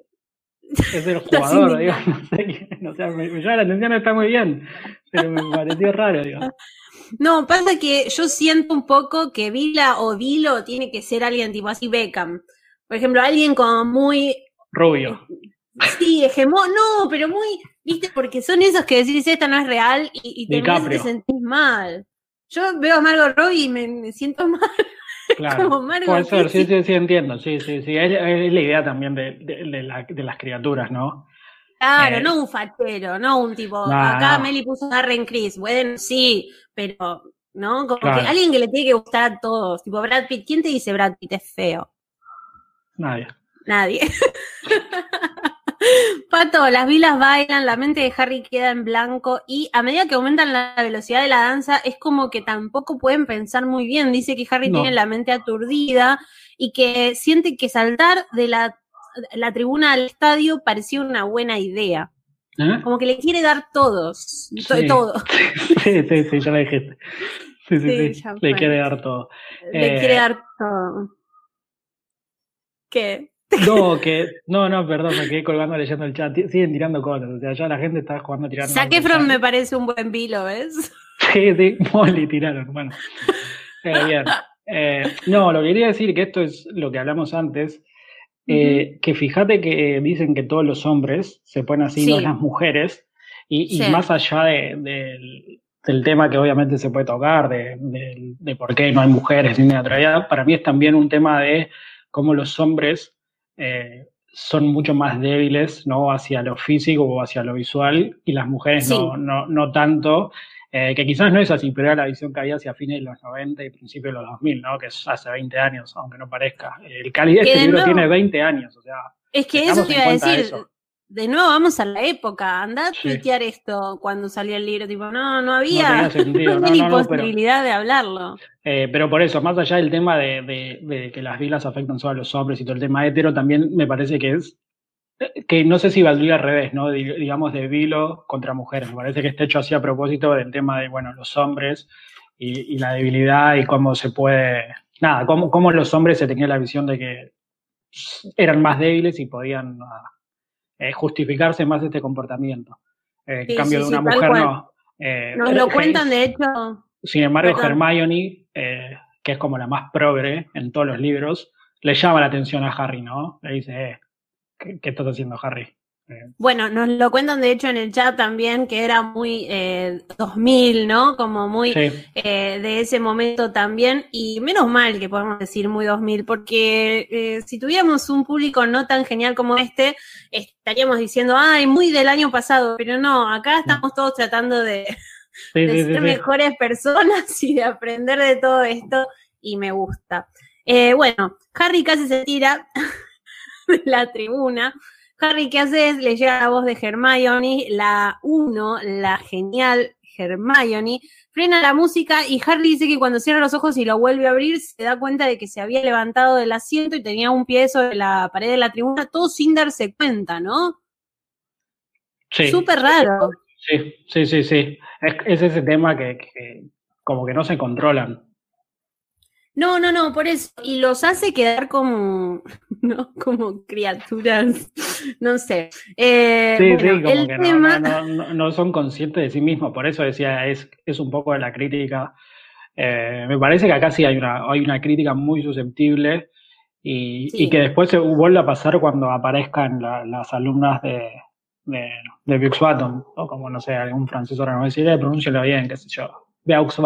Es el jugador, digo, no sé, no sé, me, llama la atención, está muy bien, pero me pareció raro, digo. No, pasa que yo siento un poco que Vila o Vilo tiene que ser alguien tipo así Beckham. Por ejemplo, alguien como muy... Rubio. Sí, hegemón, no, pero muy, viste, porque son esos que decís esta no es real y, te, sentís mal. Yo veo a Margot Robbie y me, siento mal. Claro, como puede ser, sí, sí, sí, entiendo, sí, sí, sí, es, la idea también de, de, las criaturas, ¿no? Claro, eh, no un fachero, no un tipo, acá Meli puso Darren Chris, bueno, sí, pero, ¿no? Como que alguien que le tiene que gustar a todos, tipo Brad Pitt, ¿quién te dice Brad Pitt es feo? Nadie. Nadie. Pato, las vilas bailan, la mente de Harry queda en blanco y a medida que aumentan la velocidad de la danza es como que tampoco pueden pensar muy bien. Dice que Harry tiene la mente aturdida y que siente que saltar de la, tribuna al estadio parecía una buena idea. ¿Eh? Como que le quiere dar todos, todo. Sí, sí, sí, ya lo dijiste. Sí, sí, sí. Le quiere dar todo. Le quiere eh, dar todo. ¿Qué? No, que, no, no, perdón, me quedé colgando leyendo el chat. Siguen tirando cosas, o sea, ya la gente está jugando tirando. Saquefron me parece un buen vilo, ¿ves? Sí, sí, Molly tiraron, bueno. Eh, bien. Eh, no, lo que quería decir que esto es lo que hablamos antes, eh, que fíjate que dicen que todos los hombres se ponen así, no las mujeres, y, más allá de, del tema que obviamente se puede tocar, de, de, por qué no hay mujeres ni neutralidad, para mí es también un tema de cómo los hombres eh, son mucho más débiles ¿no? hacia lo físico o hacia lo visual y las mujeres no, no, no, tanto, eh, que quizás no es así, pero era la visión que había hacia fines de los 90 y principios de los 2000, ¿no? que es hace 20 años, aunque no parezca. El Cali de este libro tiene 20 años, o sea. Es que eso te iba a decir, de nuevo vamos a la época, anda a tuitear esto cuando salió el libro, tipo, no, no había, ni posibilidad de hablarlo. Eh, pero por eso, más allá del tema de, que las vilas afectan solo a los hombres y todo el tema hetero, también me parece que es, que no sé si valdría al revés, ¿no? digamos, de vilo contra mujeres. Me parece que está hecho así a propósito del tema de, bueno, los hombres y, la debilidad y cómo se puede, nada, cómo, cómo los hombres se tenían la visión de que eran más débiles y podían... Eh, justificarse más este comportamiento. Eh, en cambio de una mujer no. Eh, Nos lo cuentan, de hecho. Sin embargo, Hermione, que es como la más progre en todos los libros, le llama la atención a Harry, ¿no? Le dice, ¿qué, ¿qué, estás haciendo, Harry? Bueno, nos lo cuentan de hecho en el chat también, que era muy eh, 2000, ¿no? Como muy eh, de ese momento también. Y menos mal que podemos decir muy 2000, porque eh, si tuviéramos un público no tan genial como este, estaríamos diciendo, ay, muy del año pasado, pero no, acá estamos todos tratando de, ser mejores personas y de aprender de todo esto, y me gusta. Eh, bueno, Harry casi se tira de la tribuna Harry, ¿qué haces? Le llega la voz de Hermione, la uno, la genial Hermione, frena la música y Harry dice que cuando cierra los ojos y lo vuelve a abrir, se da cuenta de que se había levantado del asiento y tenía un pie sobre la pared de la tribuna, todo sin darse cuenta, ¿no? Sí. Súper raro. Sí, sí, sí, sí. Es, ese tema que, que como que no se controlan. No, no, no, por eso. Y los hace quedar como, ¿no? Como criaturas, no sé. Eh, sí, sí, como que no, no, son conscientes de sí mismos. Por eso decía, es, es un poco de la crítica. Eh, me parece que acá sí hay una, hay una crítica muy susceptible y, y que después se vuelve a pasar cuando aparezcan las alumnas de, de, de o como no sé, algún francés ahora no decir, pronúncialo bien, qué sé yo, Bux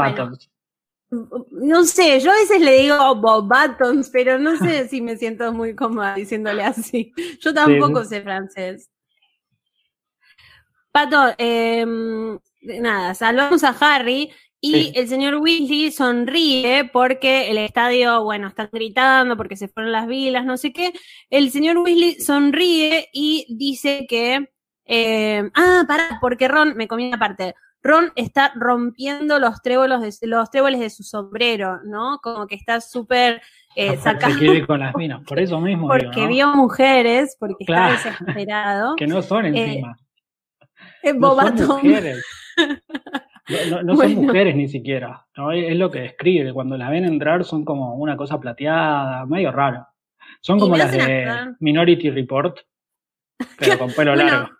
no sé, yo a veces le digo Bob Buttons, pero no sé si me siento muy cómoda diciéndole así. Yo tampoco sé francés. Pato, em, nada, salvamos a Harry y el señor Weasley sonríe porque el estadio, bueno, están gritando porque se fueron las vilas, no sé qué. El señor Weasley sonríe y dice que, em, ah, pará, porque Ron, me comí una parte. Ron está rompiendo los tréboles de, los tréboles de su sombrero, ¿no? Como que está súper eh, sacando. con las minas, por eso mismo. Porque vio mujeres, porque está desesperado. que no son eh, encima. Eh, no son mujeres. No, son mujeres ni siquiera, ¿no? es, lo que describe. Cuando las ven entrar son como una cosa plateada, medio raro. Son como las de Minority Report, pero con pelo largo.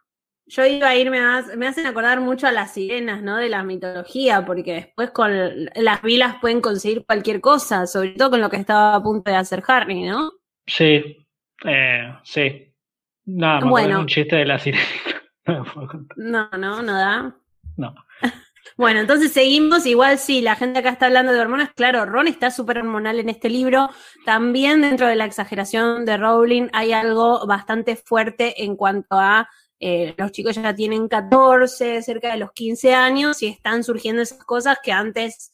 Yo iba a irme más, me hacen acordar mucho a las sirenas, ¿no? De la mitología, porque después con las vilas pueden conseguir cualquier cosa, sobre todo con lo que estaba a punto de hacer Harry, ¿no? Sí, eh, sí. Nada, más bueno. un chiste de la sirena. no, no, no da. No. Bueno, entonces seguimos. Igual sí, la gente acá está hablando de hormonas. Claro, Ron está súper hormonal en este libro. También dentro de la exageración de Rowling hay algo bastante fuerte en cuanto a eh, los chicos ya tienen 14, cerca de los 15 años y están surgiendo esas cosas que antes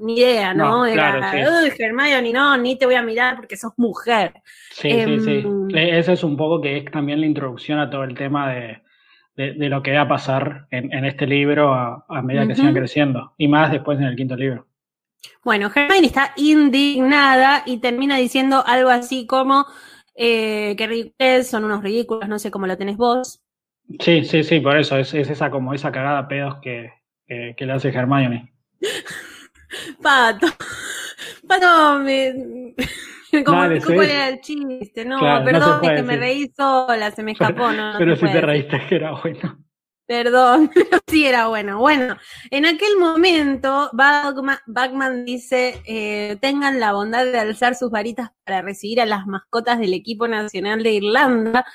ni idea, ¿no? Era, claro, sí. no, ni te voy a mirar porque sos mujer. Sí, sí, sí. Em, e, eso es un poco que es también la introducción a todo el tema de, de, lo que va a pasar en, este libro a, medida que sigan creciendo, y más después en el quinto libro. Bueno, Hermione está indignada y termina diciendo algo así como eh, que ridículos, son unos ridículos, no sé cómo lo tenés vos. Sí, sí, sí, por eso, es, esa como esa cagada pedos que, que, le hace Hermione. Pato, Pato, me... Como, ¿Cuál era el chiste? No, perdón, es que me reí sola, se me escapó. No, pero si te reíste, que era bueno. Perdón, pero sí era bueno. Bueno, en aquel momento, Bagman, dice, eh, tengan la bondad de alzar sus varitas para recibir a las mascotas del equipo nacional de Irlanda.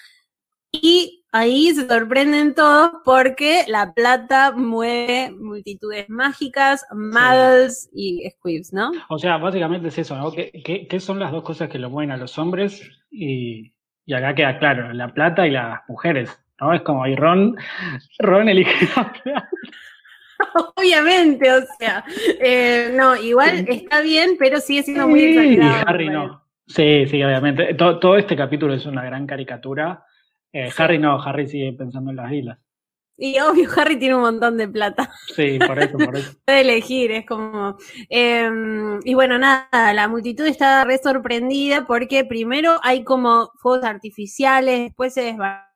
Y ahí se sorprenden todos porque la plata mueve multitudes mágicas, muggles y squibs, ¿no? O sea, básicamente es eso, ¿no? ¿Qué, qué, son las dos cosas que lo mueven a los hombres? Y, y acá queda claro, la plata y las mujeres. ¿No? Es como, y Ron, Ron elige Obviamente, o sea, eh, no, igual está bien, pero sigue siendo muy exagerado. Y Harry no. Sí, sí, obviamente. Todo, este capítulo es una gran caricatura. Eh, Harry no, Harry sigue pensando en las islas. Y obvio, Harry tiene un montón de plata. Sí, por eso, por eso. Puede elegir, es como. Em, y bueno, nada, la multitud está re sorprendida porque primero hay como fuegos artificiales, después se desvanece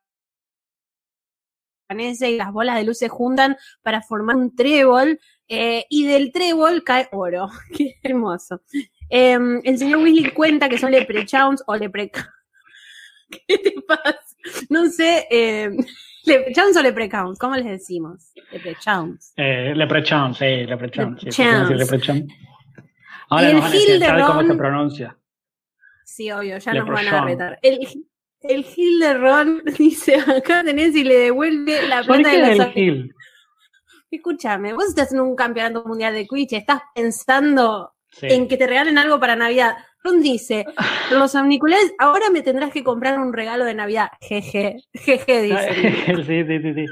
y las bolas de luz se juntan para formar un trébol eh, y del trébol cae oro. Qué hermoso. Em, el señor Weasley cuenta que son leprechauns o lepre... ¿Qué te pasa? No sé, eh, leprechauns o leprechauns, ¿cómo les decimos? Leprechauns. Eh, leprechauns, sí, leprechauns. leprechauns. Ahora nos van a decir, cómo se pronuncia? Sí, obvio, ya nos van a retar. El, el Gil de Ron dice, acá tenés y le devuelve la plata de la Gil? Escúchame, vos estás en un campeonato mundial de Quiche, estás pensando en que te regalen algo para Navidad. Ron dice, los auriculares, ahora me tendrás que comprar un regalo de Navidad. Jeje, jeje, dice. sí, sí, sí, sí.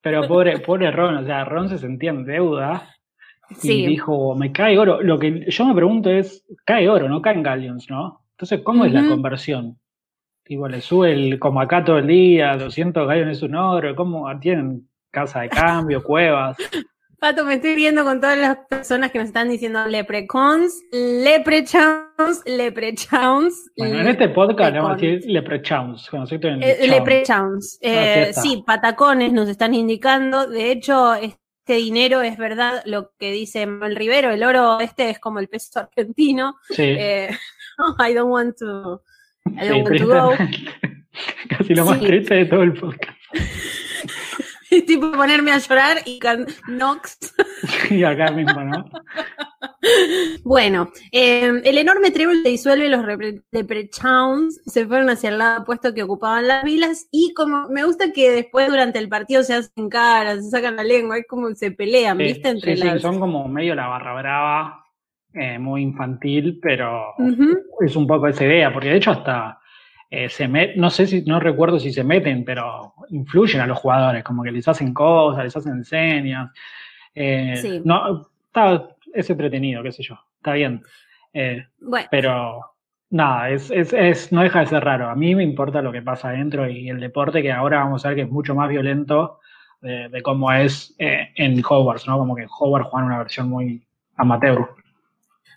Pero pobre, pobre Ron, o sea, Ron se sentía en deuda y dijo, me cae oro. Lo que yo me pregunto es, cae oro, no caen galleons, ¿no? Entonces, ¿cómo es la conversión? Tipo, le sube el, como acá todo el día, 200 gallones un oro, ¿cómo tienen casa de cambio, cuevas? Pato, me estoy viendo con todas las personas que nos están diciendo leprecons, leprechauns, leprechauns. Bueno, en este podcast le vamos a decir leprechauns, eh, leprechauns. Eh, sí, patacones nos están indicando. De hecho, este dinero es verdad lo que dice el Rivero, el oro este es como el peso argentino. Sí. Eh, I don't want to Casi lo más triste de todo el podcast. tipo ponerme a llorar y can Nox. y acá mismo, ¿no? Bueno, em, el enorme trébol se disuelve, los Leprechauns se fueron hacia el lado opuesto que ocupaban las vilas y como me gusta que después durante el partido se hacen caras, se sacan la lengua, es como se pelean, ¿viste? Entre sí, son como medio la barra brava eh, muy infantil, pero es un poco esa idea, porque de hecho hasta eh, se met, no sé si, no recuerdo si se meten, pero influyen a los jugadores, como que les hacen cosas, les hacen señas. Eh, no, está, es entretenido, qué sé yo, está bien. Pero nada, es, es, es, no deja de ser raro. A mí me importa lo que pasa adentro y el deporte, que ahora vamos a ver que es mucho más violento de, cómo es eh, en Hogwarts, ¿no? Como que en Hogwarts juegan una versión muy amateur.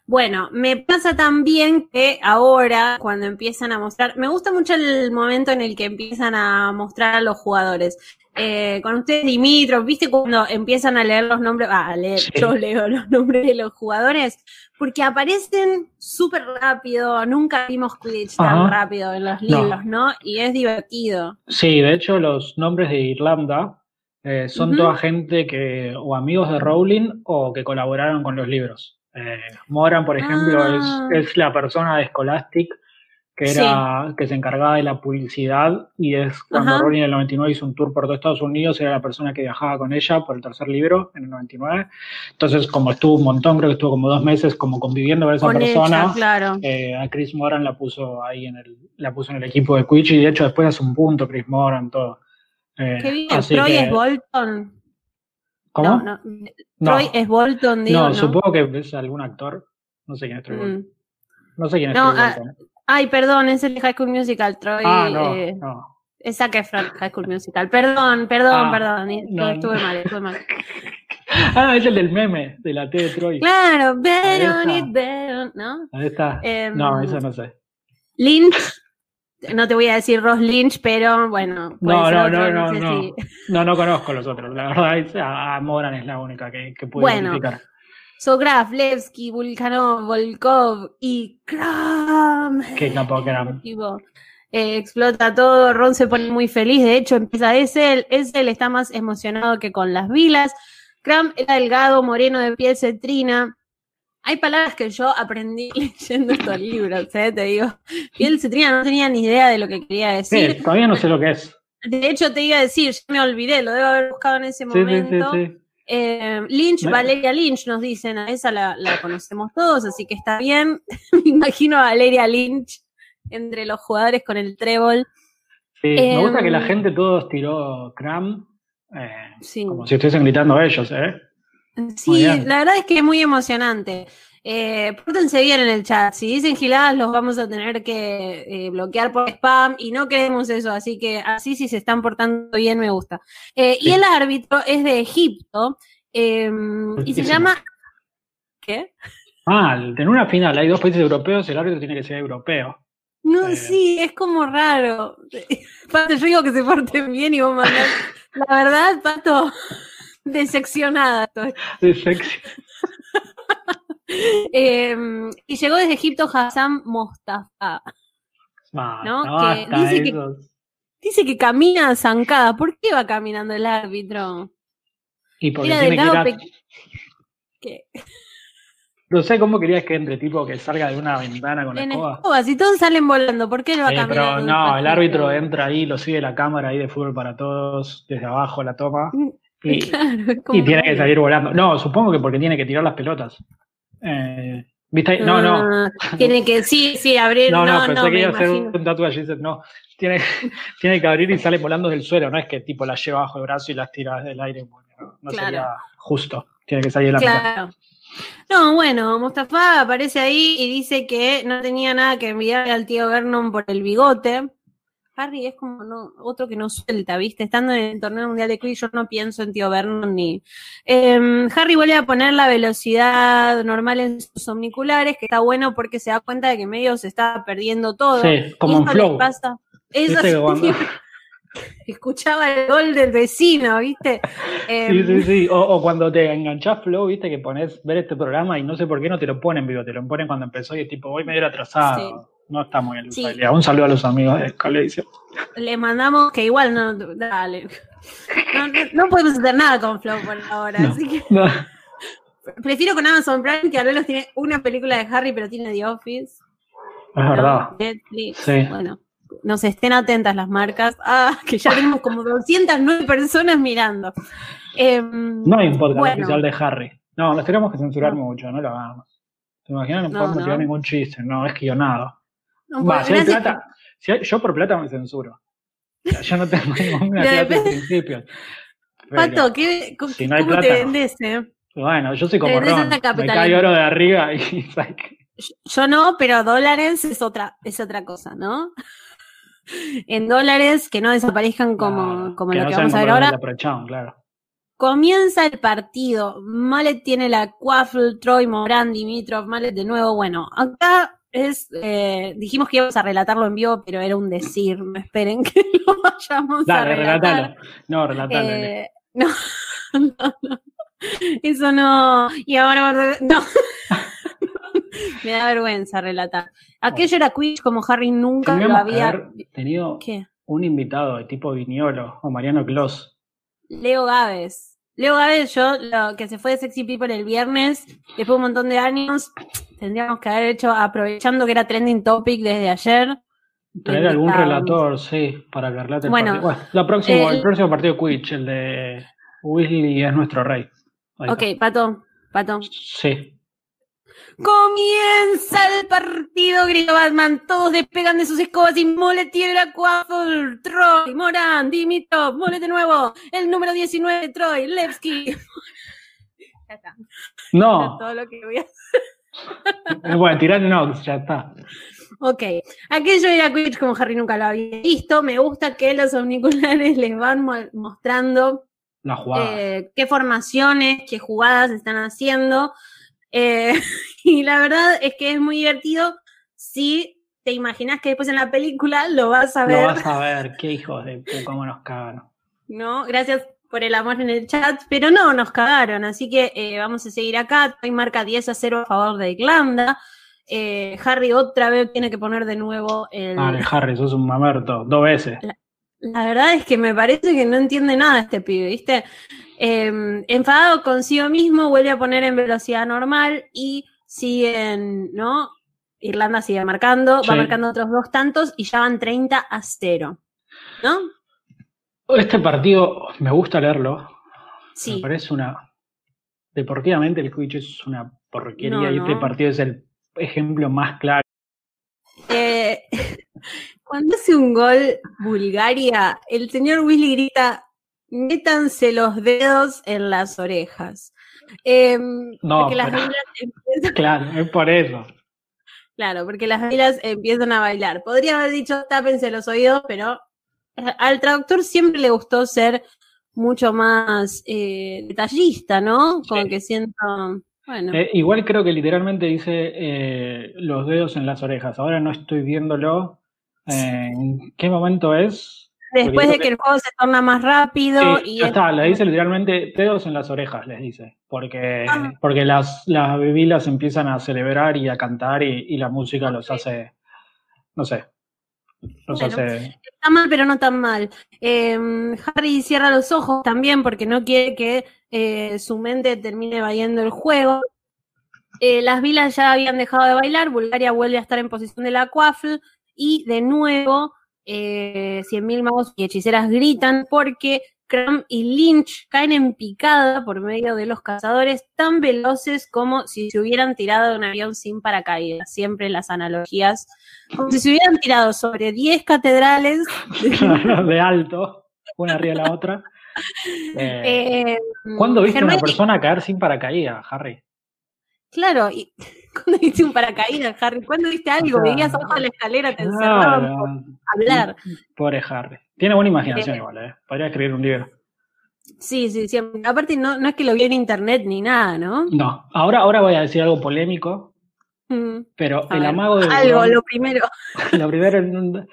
Bueno, me pasa también que ahora, cuando empiezan a mostrar, me gusta mucho el momento en el que empiezan a mostrar a los jugadores. Eh, con ustedes, Dimitrov, ¿viste cuando empiezan a leer los nombres? Ah, a leer, yo leo los nombres de los jugadores, porque aparecen súper rápido, nunca vimos glitch tan rápido en los libros, no. Y es divertido. Sí, de hecho, los nombres de Irlanda eh, son toda gente que, o amigos de Rowling, o que colaboraron con los libros. Eh, Moran, por ejemplo, ah. es, la persona de Scholastic que era que se encargaba de la publicidad y es cuando Ronnie en el 99 hizo un tour por todo Estados Unidos, era la persona que viajaba con ella por el tercer libro en el 99. Entonces, como estuvo un montón, creo que estuvo como dos meses como conviviendo con esa persona, eh, a Chris Moran la puso ahí en el, la puso en el equipo de Quiche y de hecho después hace un punto Chris Moran, todo. Eh, Qué bien, Troy es Bolton. ¿Cómo? No, Troy es Bolton, digo. No, supongo que es algún actor. No sé quién es Troy Bolton. Mm. No sé quién es Troy ah, Bolton. Ay, perdón, es el High School Musical, Troy. Ah, no, eh, no. Es Zac High School Musical. Perdón, perdón, ah, perdón. estuve mal, estuve mal. Ah, es el del meme, de la T de Troy. Claro, Veron Veron, ¿no? Ahí está. Em, no, eso no sé. Lynch no te voy a decir Ross Lynch, pero bueno. No, no, no, no, no. No, no conozco los otros. La verdad, es, a, Moran es la única que, que puedo bueno, identificar. Sograf, Levski, Vulkanov, Volkov y Kram. Qué capo Kram. Eh, explota todo, Ron se pone muy feliz, de hecho empieza ese, él está más emocionado que con las vilas. Kram era delgado, moreno de piel cetrina, hay palabras que yo aprendí leyendo estos libros, ¿eh? te digo. Piel cetrina no tenía ni idea de lo que quería decir. todavía no sé lo que es. De hecho, te iba a decir, ya me olvidé, lo debo haber buscado en ese momento. Eh, Lynch, Valeria Lynch nos dicen, a esa la, conocemos todos, así que está bien. me imagino a Valeria Lynch entre los jugadores con el trébol. Sí, me gusta que la em, gente todos tiró Cram, eh, como si estuviesen gritando a ellos, ¿eh? Sí, la verdad es que es muy emocionante. Eh, pórtense bien en el chat. Si dicen giladas, los vamos a tener que eh, bloquear por spam y no queremos eso. Así que así, si se están portando bien, me gusta. Eh, y el árbitro es de Egipto em, y se llama. ¿Qué? Ah, en una final hay dos países europeos, el árbitro tiene que ser europeo. No, sí, es como raro. Pato, yo digo que se porten bien y vos mandás. La verdad, Pato. Deseccionada. Deseccionada. Em, y llegó desde Egipto Hassan Mostafa. ¿no? que dice, que, dice que camina zancada. ¿Por qué va caminando el árbitro? Y porque tiene que No sé cómo querías que entre, tipo que salga de una ventana con en escoba. escoba. Si todos salen volando, ¿por qué él va caminando? Pero no, el árbitro entra ahí, lo sigue la cámara ahí de fútbol para todos, desde abajo la toma. Y, tiene que salir volando. No, supongo que porque tiene que tirar las pelotas. Eh, ¿Viste? No, no. Ah, tiene que, sí, sí, abrir. No, no, pensé que iba a hacer un tatuaje. No, tiene, tiene que abrir y sale volando del suelo. No es que tipo las lleva bajo el brazo y las tira del aire. no sería justo. Tiene que salir de la claro. No, bueno, Mustafa aparece ahí y dice que no tenía nada que enviarle al tío Vernon por el bigote. Harry es como no, otro que no suelta, ¿viste? Estando en el torneo mundial de Quidditch, yo no pienso en Tío Vernon ni. Em, Harry vuelve a poner la velocidad normal en sus omniculares, que está bueno porque se da cuenta de que medio se está perdiendo todo. Sí, como en Flow. Pasa. Eso Escuchaba el gol del vecino, ¿viste? sí, sí, sí. O, cuando te enganchás Flow, ¿viste? Que pones ver este programa y no sé por qué no te lo ponen vivo, te lo ponen cuando empezó y es tipo, voy medio atrasado no está muy en Un saludo a los amigos de Caledición. Le mandamos que igual no, dale. No, podemos hacer nada con Flow por ahora, así que. Prefiero con Amazon Prime, que al menos tiene una película de Harry, pero tiene The Office. Es verdad. Netflix. Sí. Bueno, nos estén atentas las marcas. Ah, que ya tenemos como 209 personas mirando. Em, no importa el oficial de Harry. No, los tenemos que censurar mucho, no lo hagamos. ¿Te imaginas? No, podemos tirar ningún chiste, no, es guionado. No, si hay plata, yo por plata me censuro. yo no tengo ninguna clase de principios. Pato, ¿qué, si no hay ¿cómo plata, te vendes? Eh? Bueno, yo soy como Ron, me cae oro de arriba y... Yo no, pero dólares es otra, es otra cosa, ¿no? en dólares, que no desaparezcan como, como lo que vamos a ver ahora. Claro. Comienza el partido. Mallet tiene la Quaffle, Troy, Moran, Dimitrov, Mallet de nuevo. Bueno, acá es. Eh, dijimos que íbamos a relatarlo en vivo, pero era un decir. No esperen que lo vayamos a relatar. No, relatalo. Eh, no, no, no. Eso no. Y ahora. No. Me da vergüenza relatar. Aquello era Quiz como Harry nunca lo había. tenido un invitado de tipo Viñolo o Mariano Clos. Leo Gávez. Leo Gávez, yo, lo que se fue de Sexy People el viernes, después de un montón de años, tendríamos que haber hecho, aprovechando que era trending topic desde ayer. Traer algún relator, sí, para que relate el bueno, partido. próximo, el, próximo partido Quiz, el de Weasley es nuestro rey. ok, Pato, Pato. Sí. Comienza el partido, grita Batman. Todos despegan de sus escobas y Mole tiene la Quaffle. Troy, Moran, Dimitrov, Mole de nuevo. El número 19, Troy, Levski. ya está. No. todo lo que voy a hacer. bueno, tirar Nox, ya está. Ok, aquello era Quidditch como Harry nunca lo había visto. Me gusta que los omniculares les van mostrando eh, qué formaciones, qué jugadas están haciendo. Eh, y la verdad es que es muy divertido si te imaginas que después en la película lo vas a ver. Lo vas a ver, qué hijos de cómo nos cagaron. No, gracias por el amor en el chat, pero no, nos cagaron, así que eh, vamos a seguir acá. Hay marca 10 a 0 a favor de Irlanda. Eh, Harry otra vez tiene que poner de nuevo el... Vale, Harry, sos un mamerto, dos veces. La, verdad es que me parece que no entiende nada este pibe, ¿viste? Em, enfadado consigo mismo, vuelve a poner en velocidad normal y siguen, ¿no? Irlanda sigue marcando, va marcando otros dos tantos y ya van 30 a 0. ¿No? Este partido me gusta leerlo. Sí. Me parece una. Deportivamente el Twitch es una porquería y este partido es el ejemplo más claro. Eh, cuando hace un gol Bulgaria, el señor Willy grita: métanse los dedos en las orejas. Em, no, las claro, es por eso. Claro, porque las velas empiezan a bailar. Podría haber dicho tápense los oídos, pero al traductor siempre le gustó ser mucho más eh, detallista, ¿no? Como que siento. Bueno. Eh, igual creo que literalmente dice eh, los dedos en las orejas. Ahora no estoy viéndolo. ¿En qué momento es? Después de que, el juego se torna más rápido. y ya está, le dice literalmente dedos en las orejas, les dice. Porque, ah. porque las, las bebilas empiezan a celebrar y a cantar y, la música los hace, no sé. Los hace... Está mal, pero no tan mal. Em, Harry cierra los ojos también porque no quiere que eh, su mente termine valiendo el juego. Eh, las vilas ya habían dejado de bailar, Bulgaria vuelve a estar en posición de la quaffle y de nuevo eh, 100.000 magos y hechiceras gritan porque Cram y Lynch caen en picada por medio de los cazadores tan veloces como si se hubieran tirado de un avión sin paracaídas. Siempre las analogías. Como si se hubieran tirado sobre 10 catedrales. de alto, una arriba de la otra. Eh, eh, ¿Cuándo viste a una persona caer sin paracaídas, Harry? Claro, y ¿Cuándo viste un paracaídas, Harry? ¿Cuándo viste algo? Veías abajo de la escalera, te encerraban por hablar. Pobre Harry. Tiene buena imaginación eh, igual, ¿eh? Podría escribir un libro. Sí, sí, sí. Aparte, no, no es que lo vi en internet ni nada, ¿no? No. Ahora, ahora voy a decir algo polémico. Mm. Pero el amago de. Algo, lo primero. lo primero.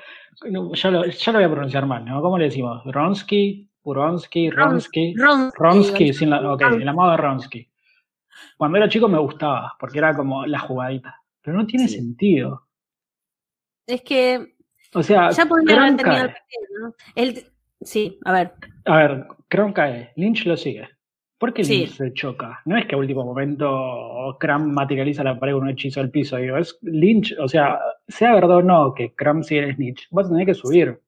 Ya lo, ya lo voy a pronunciar mal, ¿no? ¿Cómo le decimos? Ronsky, Uronsky, Ronsky. Ronsky, Ronsky sin la, ok, el amago de Ronsky. Cuando era chico me gustaba, porque era como la jugadita. Pero no tiene sentido. Es que. O sea, ya podría haber terminado el partido, ¿no? El, sí, a ver. A ver, Kron cae, Lynch lo sigue. ¿Por qué Lynch se choca? No es que a último momento Cram materializa la pared con un hechizo al piso. Digo, es Lynch, o sea, sea verdad o no que Cram sigue en Lynch, vas a tener que subir.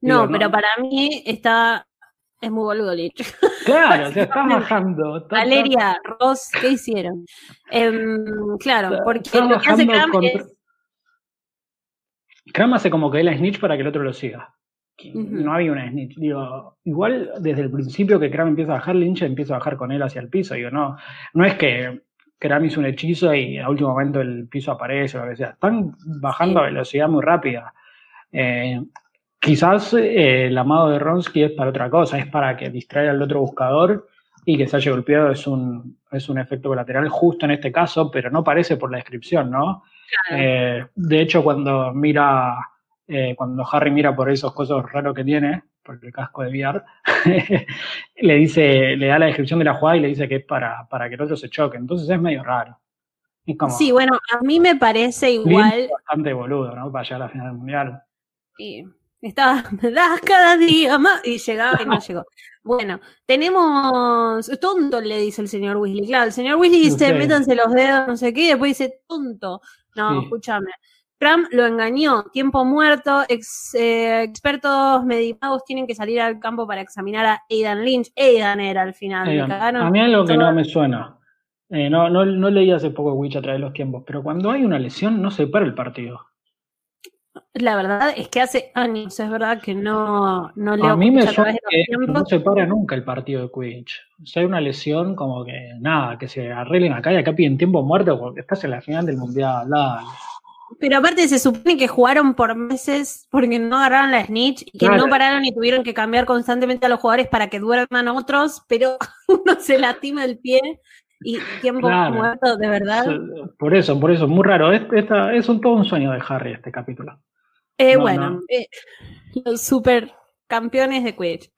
No, pero para mí está es muy boludo, Lich. Claro, se está bajando. Valeria, Ross, ¿qué hicieron? Em, claro, porque lo que hace Cram es... Cram hace como que él es snitch para que el otro lo siga. No había una snitch. Digo, igual desde el principio que Cram empieza a bajar, Lynch empieza a bajar con él hacia el piso. Digo, no, no es que Cram hizo un hechizo y a último momento el piso aparece o lo que sea. Están bajando a velocidad muy rápida. Eh, quizás el amado de Ronsky es para otra cosa, es para que distraiga al otro buscador y que se haya golpeado es un, es un efecto colateral justo en este caso, pero no parece por la descripción, ¿no? Eh, de hecho, cuando mira, eh, cuando Harry mira por esos cosas raros que tiene, por el casco de VR, le dice, le da la descripción de la jugada y le dice que es para, para que el otro se choque. Entonces es medio raro. sí, bueno, a mí me parece igual. Bastante boludo, ¿no? Para llegar a la final del mundial. Sí. Estaba, me das cada día más. Y llegaba y no llegó. Bueno, tenemos. Tonto, le dice el señor Weasley. Claro, el señor Weasley dice, métanse los dedos, no sé qué, y después dice, tonto. No, escúchame. Trump lo engañó, tiempo muerto, eh, expertos medicados tienen que salir al campo para examinar a Aidan Lynch. Aidan era al final. a mí algo que no me suena. Eh, no, no, no leí hace poco Witch a través de los tiempos, pero cuando hay una lesión no se para el partido. La verdad es que hace años, es verdad que no, no leo. A mí me suena que no se para nunca el partido de Quidditch. Si hay una lesión, como que nada, que se arreglen acá y acá piden tiempo muerto porque estás en la final del mundial. Pero aparte se supone que jugaron por meses porque no agarraron la snitch y que no pararon y tuvieron que cambiar constantemente a los jugadores para que duerman otros, pero uno se lastima el pie y tiempo muerto, de verdad. Por eso, por eso, muy raro. Es, es un, todo un sueño de Harry este capítulo. Eh, bueno, eh, los super campeones de Quidditch.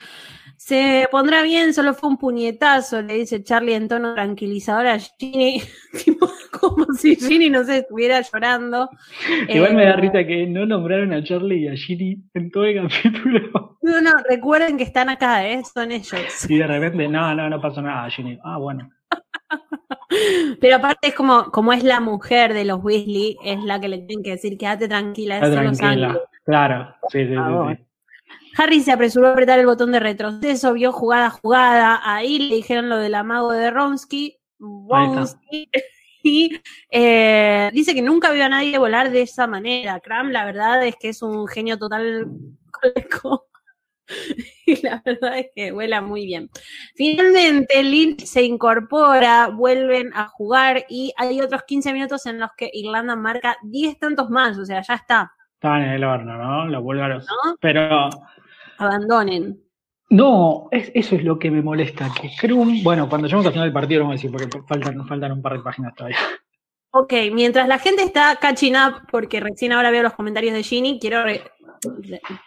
Se pondrá bien, solo fue un puñetazo, le dice Charlie en tono tranquilizador a Ginny, como si Ginny no se estuviera llorando. Igual me da eh, risa que no nombraron a Charlie y a Ginny en todo el capítulo. No, no, recuerden que están acá, ¿eh? son ellos. Y de repente, no, no, no pasó nada, Ginny. Ah, bueno. Pero aparte es como, como es la mujer de los Weasley, es la que le tienen que decir, quédate tranquila, tranquila. Claro, sí, sí, sí, Harry se apresuró a apretar el botón de retroceso, vio jugada jugada, ahí le dijeron lo del amago de Ronsky, y eh, dice que nunca vio a nadie volar de esa manera. Cram, la verdad es que es un genio total y la verdad es que vuela muy bien. Finalmente, Lynch se incorpora, vuelven a jugar y hay otros 15 minutos en los que Irlanda marca 10 tantos más, o sea, ya está. Están en el horno, ¿no? Los búlgaros. Pero. Abandonen. No, eso es lo que me molesta. Que Krum, bueno, cuando lleguemos al final del partido vamos a decir, porque faltan, faltan un par de páginas todavía. Ok, mientras la gente está catching up, porque recién ahora veo los comentarios de Ginny, quiero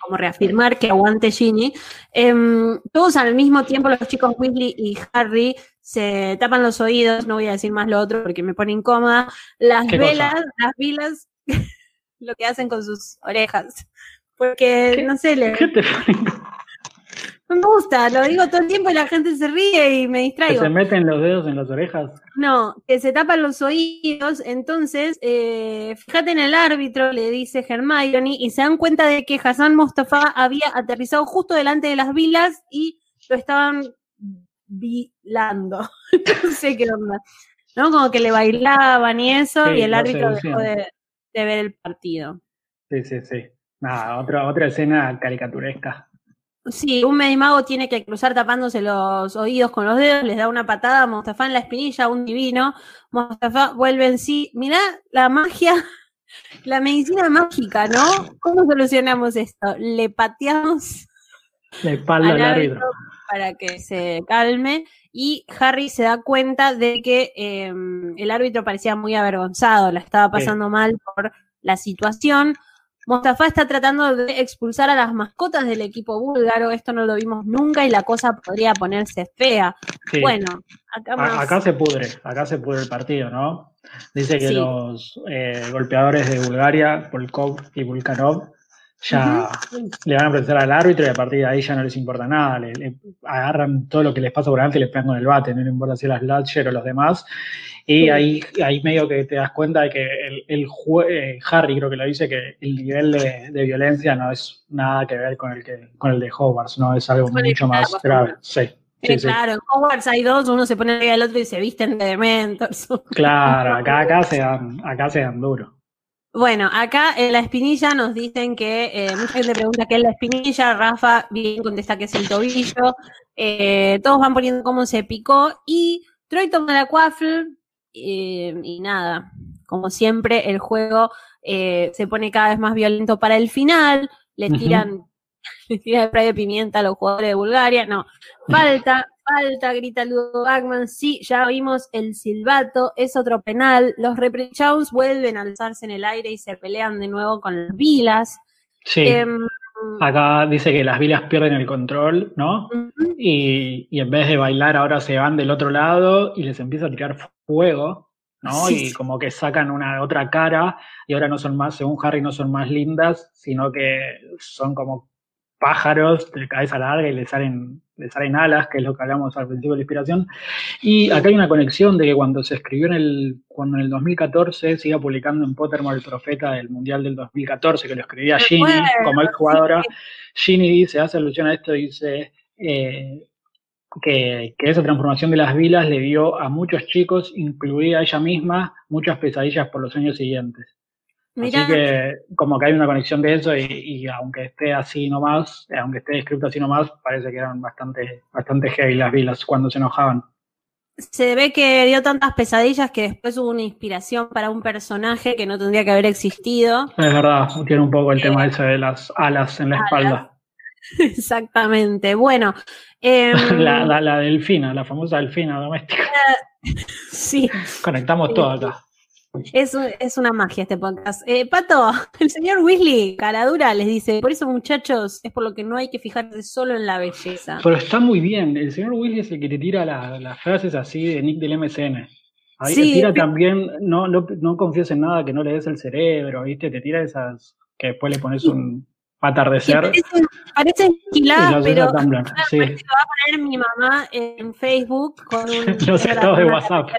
como reafirmar que aguante Ginny. Em, todos al mismo tiempo, los chicos Weasley y Harry se tapan los oídos, no voy a decir más lo otro porque me pone incómoda. Las velas, las vilas, lo que hacen con sus orejas. Porque, no sé, le... Me gusta, lo digo todo el tiempo y la gente se ríe y me distraigo. se meten los dedos en las orejas? No, que se tapan los oídos. Entonces, eh, fíjate en el árbitro, le dice Hermione, y se dan cuenta de que Hassan Mostafa había aterrizado justo delante de las vilas y lo estaban vilando. no sé qué onda. ¿No? Como que le bailaban y eso, y el árbitro dejó de, de, ver el partido. Sí, sí, sí. Nada, otra, otra escena caricaturesca. Sí, un medimago tiene que cruzar tapándose los oídos con los dedos, les da una patada a Mostafa en la espinilla, un divino. Mostafa vuelve en sí. Mirá la magia, la medicina mágica, ¿no? ¿Cómo solucionamos esto? Le pateamos la espalda al árbitro para que se calme y Harry se da cuenta de que em, el árbitro parecía muy avergonzado, la estaba pasando mal por la situación. Mostafa está tratando de expulsar a las mascotas del equipo búlgaro, esto no lo vimos nunca y la cosa podría ponerse fea. Bueno, acá, acá se pudre, acá se pudre el partido, ¿no? Dice que los eh, golpeadores de Bulgaria, Volkov y Vulkanov, ya le van a presentar al árbitro y a partir de ahí ya no les importa nada, le, agarran todo lo que les pasa por delante y les pegan con el bate, no les importa si las Latcher o los demás. Y ahí, ahí medio que te das cuenta de que el, el eh, Harry creo que lo dice, que el nivel de, violencia no es nada que ver con el, que, con el de Hogwarts, ¿no? Es algo mucho más grave. Sí. claro, en Hogwarts hay dos, uno se pone arriba del otro y se visten de dementos. Claro, acá, acá se dan, acá se dan duro. Bueno, acá en la espinilla nos dicen que, eh, mucha gente pregunta qué es la espinilla, Rafa bien contesta que es el tobillo, eh, todos van poniendo cómo se picó y Troy toma la quaffle eh, y nada, como siempre el juego se pone cada vez más violento para el final, le tiran de spray de pimienta a los jugadores de Bulgaria. No, falta, falta, grita Ludo Bagman. Sí, ya vimos el silbato, es otro penal. Los Reprechaus vuelven a alzarse en el aire y se pelean de nuevo con las vilas. Sí. Em, Acá dice que las vilas pierden el control, ¿no? y, y, en vez de bailar ahora se van del otro lado y les empieza a tirar fuego, ¿no? y como que sacan una otra cara y ahora no son más, según Harry, no son más lindas, sino que son como pájaros de cabeza larga y le salen, le salen alas, que es lo que hablamos al principio de la inspiración. Y acá hay una conexión de que cuando se escribió en el, cuando en el 2014 se iba publicando en Pottermore el profeta del Mundial del 2014, que lo escribía Ginny como ex jugadora, Ginny dice, hace alusión a esto, dice eh, que, que esa transformación de las vilas le dio a muchos chicos, incluida ella misma, muchas pesadillas por los años siguientes. Así que como que hay una conexión de eso y, aunque esté así nomás, aunque esté escrito así nomás, parece que eran bastante, bastante heavy las vilas cuando se enojaban. Se ve que dio tantas pesadillas que después hubo una inspiración para un personaje que no tendría que haber existido. Es verdad, tiene un poco el tema ese de las alas en la espalda. Exactamente. Bueno. Em, la, la, la, delfina, la famosa delfina doméstica. sí. Conectamos todo acá. Es, es una magia este podcast. Eh, Pato, el señor Weasley, caradura, les dice, por eso muchachos, es por lo que no hay que fijarse solo en la belleza. Pero está muy bien, el señor Weasley es el que te tira las frases así de Nick del MCN. Ahí te tira también, no, no, no confíes en nada que no le des el cerebro, ¿viste? Te tira esas que después le pones un atardecer. Parece, parece pero sí. va a poner mi mamá en Facebook con un... Los estados de WhatsApp.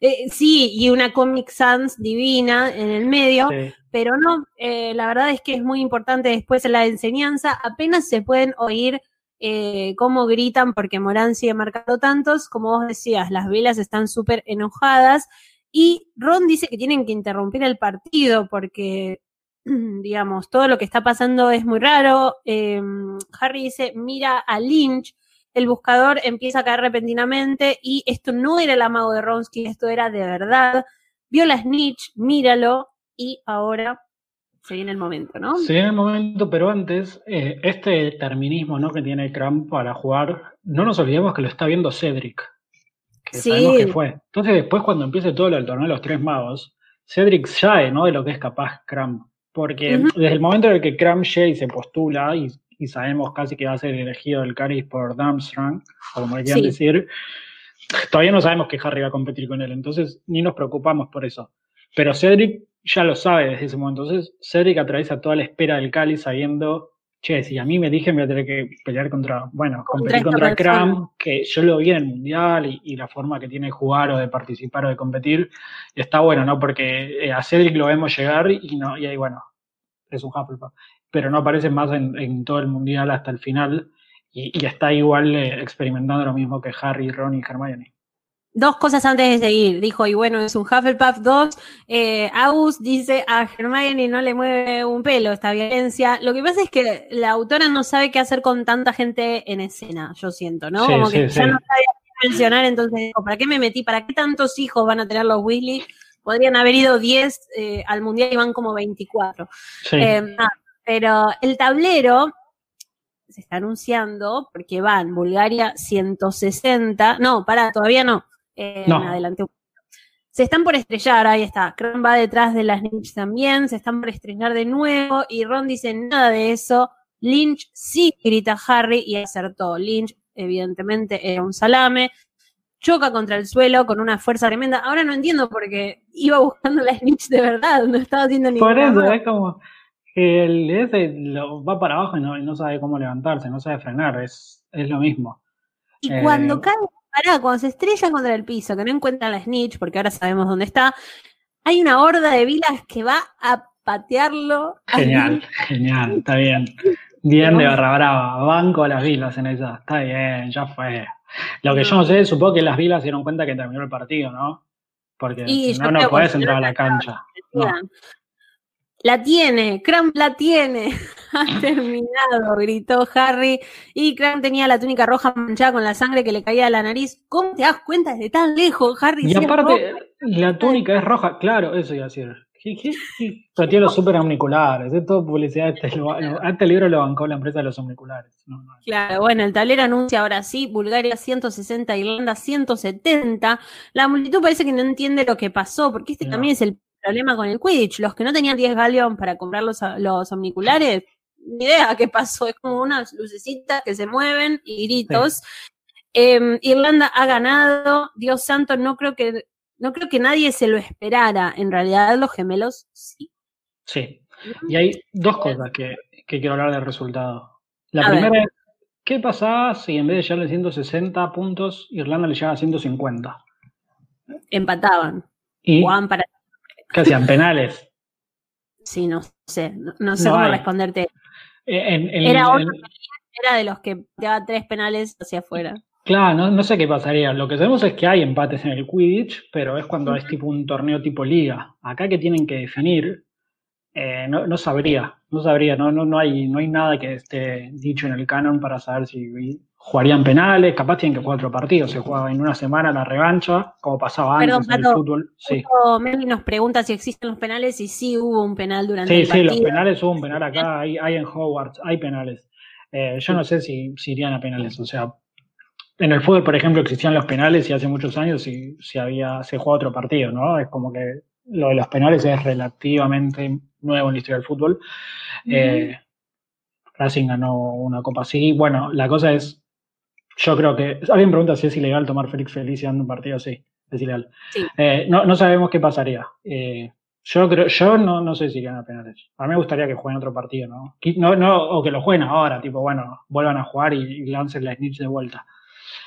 Eh, sí, y una Comic Sans divina en el medio, pero no, eh, la verdad es que es muy importante después la enseñanza, apenas se pueden oír eh, cómo gritan porque Morán sigue marcando tantos, como vos decías, las velas están súper enojadas y Ron dice que tienen que interrumpir el partido porque, digamos, todo lo que está pasando es muy raro. Em, Harry dice, mira a Lynch el buscador empieza a caer repentinamente y esto no era el amago de Ronsky, esto era de verdad. Vio la snitch, míralo y ahora se viene el momento, ¿no? Se viene el momento, pero antes, eh, este terminismo ¿no? que tiene Cram para jugar, no nos olvidemos que lo está viendo Cedric, que sabemos que fue. Entonces después cuando empiece todo el torneo de los tres magos, Cedric sabe ¿no? de lo que es capaz Cram. Porque desde el momento en el que Cram llega y se postula y y sabemos casi que va a ser elegido el Caris por Darmstrong, o como le quieran decir, todavía no sabemos que Harry va a competir con él, entonces ni nos preocupamos por eso. Pero Cedric ya lo sabe desde ese momento, entonces Cedric atraviesa toda la espera del Cáliz sabiendo, che, si a mí me dije me voy a tener que pelear contra, bueno, competir contra Cram, que yo lo vi en el Mundial y, la forma que tiene de jugar o de participar o de competir, está bueno, ¿no? Porque eh, a Cedric lo vemos llegar y, no, y ahí, bueno, es un Hufflepuff pero no aparece más en, todo el mundial hasta el final y, está igual eh, experimentando lo mismo que Harry, Ron y Hermione. Dos cosas antes de seguir, dijo, y bueno, es un Hufflepuff 2. Eh, dice a Hermione no le mueve un pelo esta violencia. Lo que pasa es que la autora no sabe qué hacer con tanta gente en escena, yo siento, ¿no? Como que ya no sabe qué mencionar, entonces, ¿para qué me metí? ¿Para qué tantos hijos van a tener los Weasley? Podrían haber ido 10 eh, al mundial y van como 24. Sí. Eh, pero el tablero se está anunciando porque van Bulgaria 160, no, para, todavía no, eh, no. Se están por estrellar, ahí está. Cron va detrás de las Lynch también, se están por estrellar de nuevo y Ron dice nada de eso. Lynch sí grita Harry y acertó. Lynch, evidentemente, era un salame. Choca contra el suelo con una fuerza tremenda. Ahora no entiendo porque iba buscando la Lynch de verdad, no estaba haciendo ni Por eso, es como el ese lo, va para abajo y no, sabe cómo levantarse, no sabe frenar, es, es lo mismo. Y cuando eh, cae, pará, cuando se estrella contra el piso, que no encuentra la snitch, porque ahora sabemos dónde está, hay una horda de vilas que va a patearlo. Genial, genial, está bien. Bien de barra brava, banco a las vilas en esa, está bien, ya fue. Lo que yo no sé, supongo que las vilas se dieron cuenta que terminó el partido, ¿no? Porque si no, no puedes entrar a la cancha. La tiene, Cram la tiene. ha terminado, gritó Harry. Y Cram tenía la túnica roja manchada con la sangre que le caía a la nariz. ¿Cómo te das cuenta desde tan lejos, Harry? Y aparte, la túnica es roja, claro, eso iba a decir. Pero tiene los super omniculares, es todo publicidad. Este, este libro lo bancó la empresa de los omniculares. Claro, bueno, el tablero anuncia ahora sí, Bulgaria 160, Irlanda 170. La multitud parece que no entiende lo que pasó, porque este también es el problema con el Quidditch. Los que no tenían 10 galeón para comprar los, los omniculares, ni idea qué pasó. Es como unas lucecitas que se mueven y gritos. Em, Irlanda ha ganado. Dios santo, no creo que no creo que nadie se lo esperara. En realidad, los gemelos sí. Sí. Y hay dos cosas que, quiero hablar del resultado. La primera es, ¿qué pasaba si en vez de llegarle 160 puntos, Irlanda le llegaba a 150? Empataban. ¿Y Juan para... ¿Qué hacían? ¿Penales? Sí, no sé. No, sé cómo responderte. Eh, era, era de los que llevaba tres penales hacia afuera. Claro, no, sé qué pasaría. Lo que sabemos es que hay empates en el Quidditch, pero es cuando es tipo un torneo tipo liga. Acá que tienen que definir, eh, no, sabría, no sabría, no, no, no, hay, no hay nada que esté dicho en el canon para saber si jugarían penales, capaz tienen que jugar otro partido, se juega en una semana la revancha, como pasaba antes en el fútbol. Sí. nos pregunta si existen los penales y sí hubo un penal durante el partido. Sí, sí, los penales hubo un penal acá, hay, hay en Hogwarts, hay penales. Eh, yo no sé si, si irían a penales, o sea, en el fútbol, por ejemplo, existían los penales y hace muchos años si, si había, se jugaba otro partido, ¿no? Es como que lo de los penales es relativamente nuevo en la historia del fútbol. Eh, Racing ganó una copa así. Bueno, la cosa es, yo creo que, alguien pregunta si es ilegal tomar Félix Feliz dando un partido, sí, es ilegal. Eh, no, no, sabemos qué pasaría. Eh, yo creo, yo no, no sé si irían a penales. A mí me gustaría que jueguen otro partido, ¿no? no, no o que lo jueguen ahora, tipo, bueno, vuelvan a jugar y, y lancen la snitch de vuelta.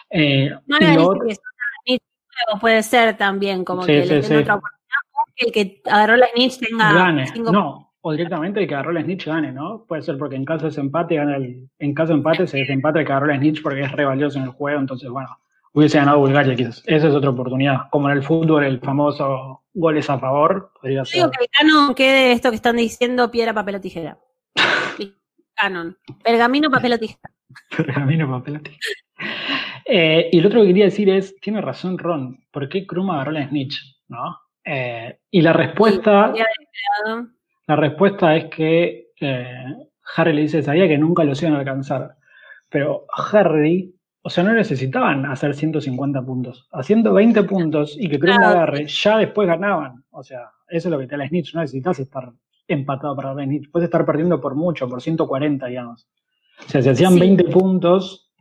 Eh, no, puede ser también, como que le otra oportunidad, el que agarró la snitch tenga. Gane. No, o directamente el que agarró la snitch gane, ¿no? Puede ser porque en caso de empate, gana el, en caso de empate se desempate el que agarró la snitch porque es re valioso en el juego, entonces, bueno, hubiese ganado Bulgaria quizás. Esa es otra oportunidad. Como en el fútbol, el famoso goles a favor, podría ser. Digo que el canon quede esto que están diciendo piedra, papel o tijera. canon. Pergamino, papel o tijera. Pergamino, papel o tijera. Eh, y lo otro que quería decir es, tiene razón Ron, ¿por qué Krum agarró la snitch? ¿No? Eh, y la respuesta, la respuesta es que eh, Harry le dice, sabía que nunca los iban a alcanzar. Pero Harry, o sea, no necesitaban hacer 150 puntos. Haciendo 20 puntos y que Krum agarre, ya después ganaban. O sea, eso es lo que te da la snitch, no necesitas estar empatado para la snitch. Puedes estar perdiendo por mucho, por 140, digamos. O sea, si hacían 20 puntos,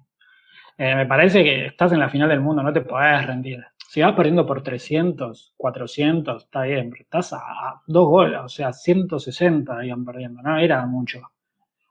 eh, me parece que estás en la final del mundo, no te podés rendir. Si vas perdiendo por 300, 400, está bien, pero estás a, dos goles, o sea, 160 iban perdiendo, no era mucho.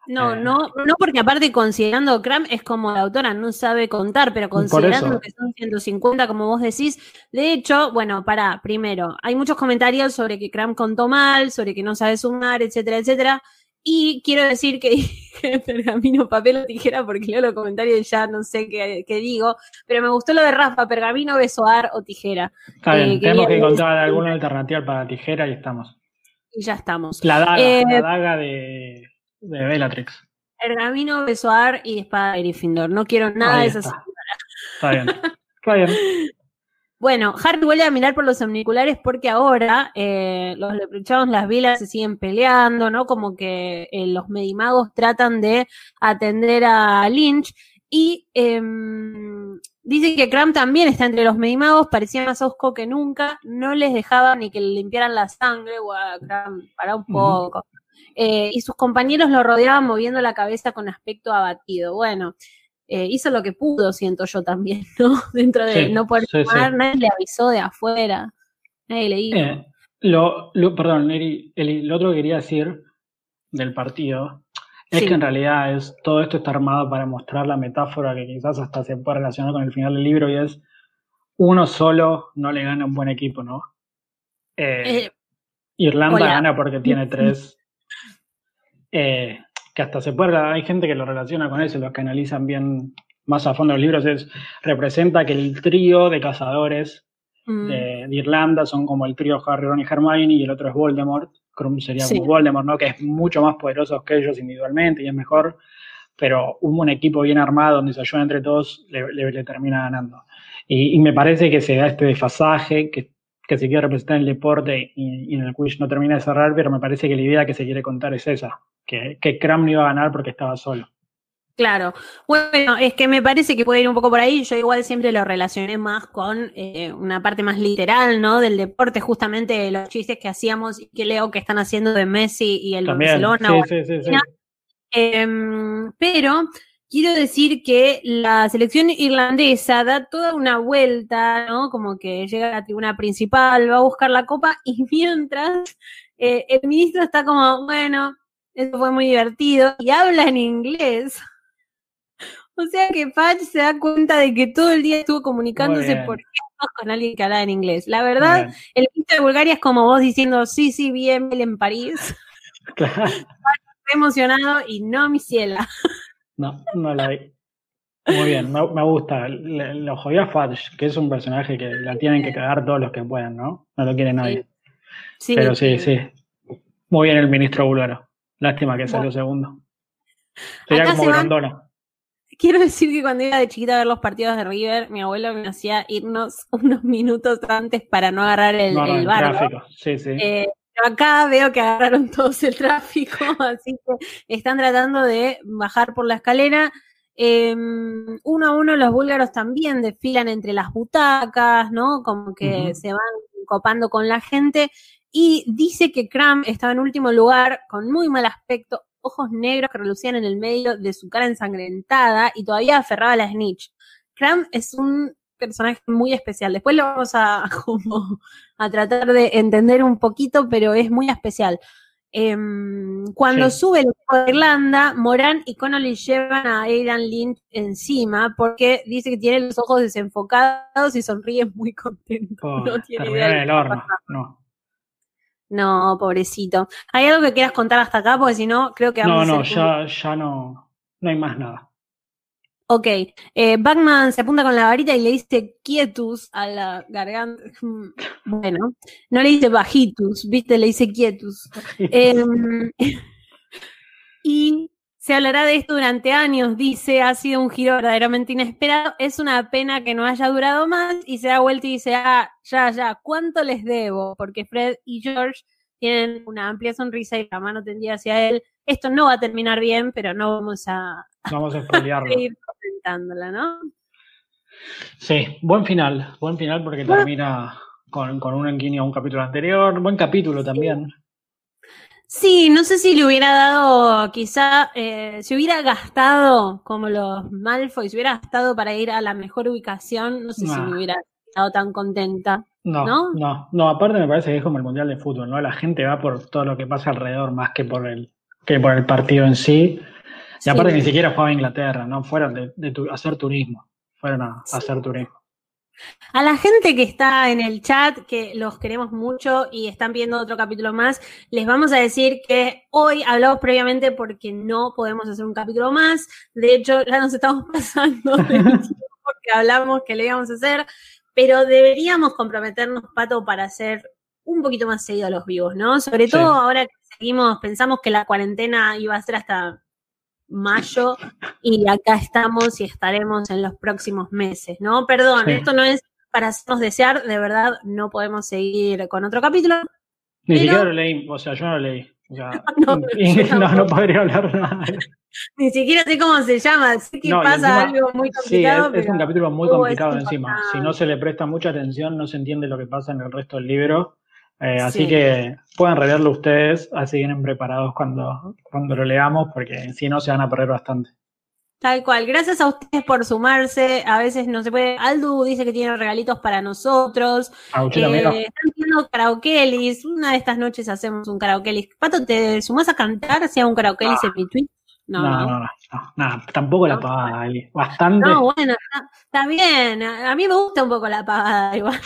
No, eh, no, no porque aparte considerando Cram es como la autora no sabe contar, pero considerando que son 150 como vos decís, de hecho, bueno, para, primero, hay muchos comentarios sobre que Cram contó mal, sobre que no sabe sumar, etcétera, etcétera. Y quiero decir que dije pergamino, papel o tijera, porque leo los comentarios y ya no sé qué, digo, pero me gustó lo de Rafa, pergamino, besoar o tijera. Está bien, eh, tenemos que encontrar alguna alternativa para tijera y estamos. Y ya estamos. La daga, la eh, daga de, de Bellatrix. Pergamino, besoar y espada de Gryffindor. No quiero nada de esas. Está bien. Está bien. Bueno, Harry vuelve a mirar por los omniculares porque ahora eh, los leprechados, las vilas se siguen peleando, ¿no? Como que eh, los medimagos tratan de atender a Lynch y em, dice que Cram también está entre los medimagos, parecía más osco que nunca, no les dejaba ni que le limpiaran la sangre, a Cram, para un poco. Eh, y sus compañeros lo rodeaban moviendo la cabeza con aspecto abatido. Bueno, eh, hizo lo que pudo, siento yo también, ¿no? Dentro de no poder tomar, nadie le avisó de afuera, nadie le dijo. Eh, lo, perdón, Neri, lo otro que quería decir del partido es que en realidad es todo esto está armado para mostrar la metáfora que quizás hasta se puede relacionar con el final del libro y es uno solo no le gana un buen equipo, ¿no? Eh, Irlanda gana porque tiene tres. Eh, que hasta se puede, hay gente que lo relaciona con eso, los que analizan bien más a fondo los libros, es, representa que el trío de cazadores mm. de, Irlanda son como el trío Harry, Ron y Hermione y el otro es Voldemort, Krum sería como Voldemort, ¿no? Que es mucho más poderoso que ellos individualmente y es mejor, pero un equipo bien armado donde se ayuda entre todos le, termina ganando. Y, me parece que se da este desfasaje, que, que se quiere representar en el deporte y, en el quiz no termina de cerrar, pero me parece que la idea que se quiere contar es esa, que, que Cram no iba a ganar porque estaba solo. Claro, bueno, es que me parece que puede ir un poco por ahí. Yo igual siempre lo relacioné más con eh, una parte más literal, ¿no? Del deporte, justamente los chistes que hacíamos y que leo que están haciendo de Messi y el Barcelona. Sí, sí, sí, em, pero quiero decir que la selección irlandesa da toda una vuelta, ¿no? Como que llega a la tribuna principal, va a buscar la copa y mientras eh, el ministro está como, bueno, eso fue muy divertido y habla en inglés. O sea que Patch se da cuenta de que todo el día estuvo comunicándose por con alguien que hablaba en inglés. La verdad, el ministro de Bulgaria es como vos diciendo, sí, sí, bien, él en París. Claro. Estoy emocionado y no mi ciela. No, no la vi. Muy bien, me, gusta. lo jodía Fudge, que es un personaje que la tienen que cagar todos los que puedan, ¿no? No lo quiere nadie. Sí. Pero sí, sí. Muy bien el ministro búlgaro. Lástima que salió segundo. Sería como Grandona. Quiero decir que cuando iba de chiquita a ver los partidos de River, mi abuelo me hacía irnos unos minutos antes para no agarrar el, el, Tráfico. Sí, sí. Eh, acá veo que agarraron todos el tráfico, así que están tratando de bajar por la escalera. Em, uno a uno los búlgaros también desfilan entre las butacas, ¿no? Como que se van copando con la gente. Y dice que Kram estaba en último lugar, con muy mal aspecto, ojos negros que relucían en el medio de su cara ensangrentada y todavía aferraba la snitch. Kram es un personaje muy especial. Después lo vamos a, a tratar de entender un poquito, pero es muy especial. Em, cuando sube el equipo de Irlanda, Moran y Connolly llevan a Aidan Lynch encima porque dice que tiene los ojos desenfocados y sonríe muy contento. no tiene idea. no. No, pobrecito. ¿Hay algo que quieras contar hasta acá? Porque si no, creo que vamos No, no, ya, ya no, no hay más nada. Ok, eh, Batman se apunta con la varita y le dice quietus a la garganta. Bueno, no le dice bajitus, viste, le dice quietus. Em, y se hablará de esto durante años, dice, ha sido un giro verdaderamente inesperado. Es una pena que no haya durado más y se da vuelta y dice, ah, ya, ya, ¿cuánto les debo? Porque Fred y George tienen una amplia sonrisa y la mano tendida hacia él. Esto no va a terminar bien, pero no vamos a, vamos a, seguir comentándola, ¿no? Sí, buen final, buen final porque termina con, con un enquinio a un capítulo anterior, buen capítulo también. Sí, no sé si le hubiera dado, quizá, eh, si hubiera gastado, como los Malfoy, si hubiera gastado para ir a la mejor ubicación, no sé si me hubiera estado tan contenta. No, no, no, aparte me parece que es como el Mundial de Fútbol, ¿no? La gente va por todo lo que pasa alrededor más que por el, que por el partido en sí. Y aparte ni siquiera fue a Inglaterra, ¿no? Fueron de, de hacer turismo, fueron a hacer turismo. A la gente que está en el chat, que los queremos mucho y están viendo otro capítulo más, les vamos a decir que hoy hablamos previamente porque no podemos hacer un capítulo más. De hecho, ya nos estamos pasando de porque hablamos que le íbamos a hacer, pero deberíamos comprometernos, Pato, para hacer un poquito más seguido a los vivos, ¿no? Sobre todo ahora que seguimos, pensamos que la cuarentena iba a ser hasta mayo y acá estamos y estaremos en los próximos meses, ¿no? Perdón, esto no es para hacernos desear, de verdad no podemos seguir con otro capítulo. Ni siquiera lo leí, o sea, yo no lo leí. no, no, podría hablar nada. Ni siquiera sé cómo se llama, sé que pasa algo muy complicado. Sí, es, un capítulo muy complicado encima. Si no se le presta mucha atención, no se entiende lo que pasa en el resto del libro. Eh, así que pueden releerlo ustedes, así vienen preparados cuando, cuando lo leamos, porque si no se van a perder bastante. Tal cual. Gracias a ustedes por sumarse. A veces no se puede. Aldu dice que tiene regalitos para nosotros. Ah, eh, están haciendo karaokelis. Una de estas noches hacemos un karaokelis. Pato, ¿te sumás a cantar? ¿Hacía un karaokelis ah. en mi tweet? No, no, no, no, tampoco la pavada, bastante. No, bueno, está, bien, a mí me gusta un poco la pavada igual.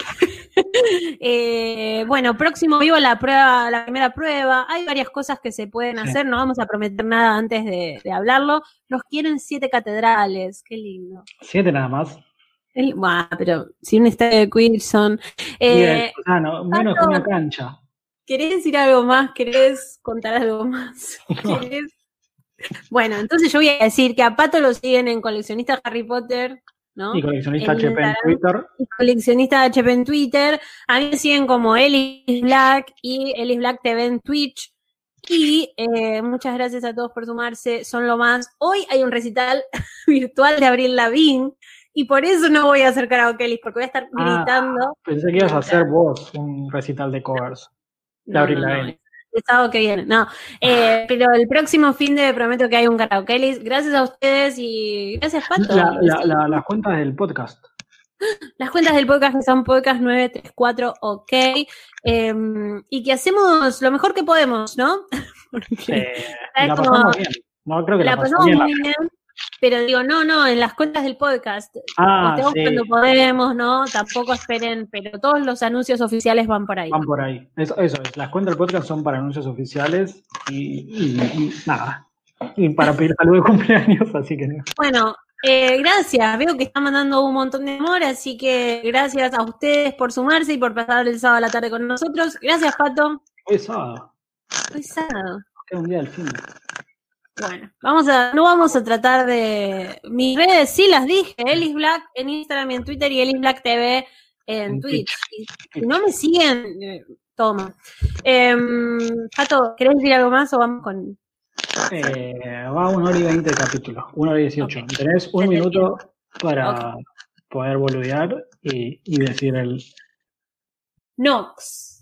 eh, bueno, próximo vivo la prueba, la primera prueba, hay varias cosas que se pueden hacer, no vamos a prometer nada antes de, hablarlo. Nos quieren siete catedrales, qué lindo. ¿Siete nada más? bueno, pero si un estadio de Quilson. Eh, ah, no, menos que una cancha. ¿Querés decir algo más? ¿Querés contar algo más? ¿Querés bueno, entonces yo voy a decir que a Pato lo siguen en coleccionista Harry Potter. ¿no? Y coleccionista HP en Twitter. Y coleccionista HP en Twitter. A mí me siguen como Elis Black y Elis Black TV en Twitch. Y eh, muchas gracias a todos por sumarse, son lo más. Hoy hay un recital virtual de Abril Lavín y por eso no voy a hacer karaoke, porque voy a estar ah, gritando. pensé que ibas a hacer vos un recital de covers de Abril Lavín. Estado que viene, no. Eh, pero el próximo fin de prometo que hay un karaoke. Gracias a ustedes y gracias, Pato. las cuentas del podcast. Las cuentas del podcast que son podcast 934 OK. Em, y que hacemos lo mejor que podemos, ¿no? la pasamos bien. No, creo que la, pasamos, muy bien. Pero digo, no, no, en las cuentas del podcast. Ah, cuando podemos, ¿no? Tampoco esperen, pero todos los anuncios oficiales van por ahí. Van por ahí. Eso, eso es. Las cuentas del podcast son para anuncios oficiales y, nada. Y para pedir saludos de cumpleaños, así que no. Bueno, eh, gracias, veo que están mandando un montón de amor, así que gracias a ustedes por sumarse y por pasar el sábado a la tarde con nosotros. Gracias, Pato. Hoy sábado. Hoy sábado. Es un día del fin. Bueno, vamos a, no vamos a tratar de. Mis redes sí las dije, Elis Black en Instagram y en Twitter y Elis Black TV en, Twitch. si no me siguen, eh, toma. Em, Pato, ¿querés decir algo más o vamos con, eh, va una hora y veinte el capítulo, una hora y dieciocho. Tenés un minuto para poder boludear y, y decir el. Nox.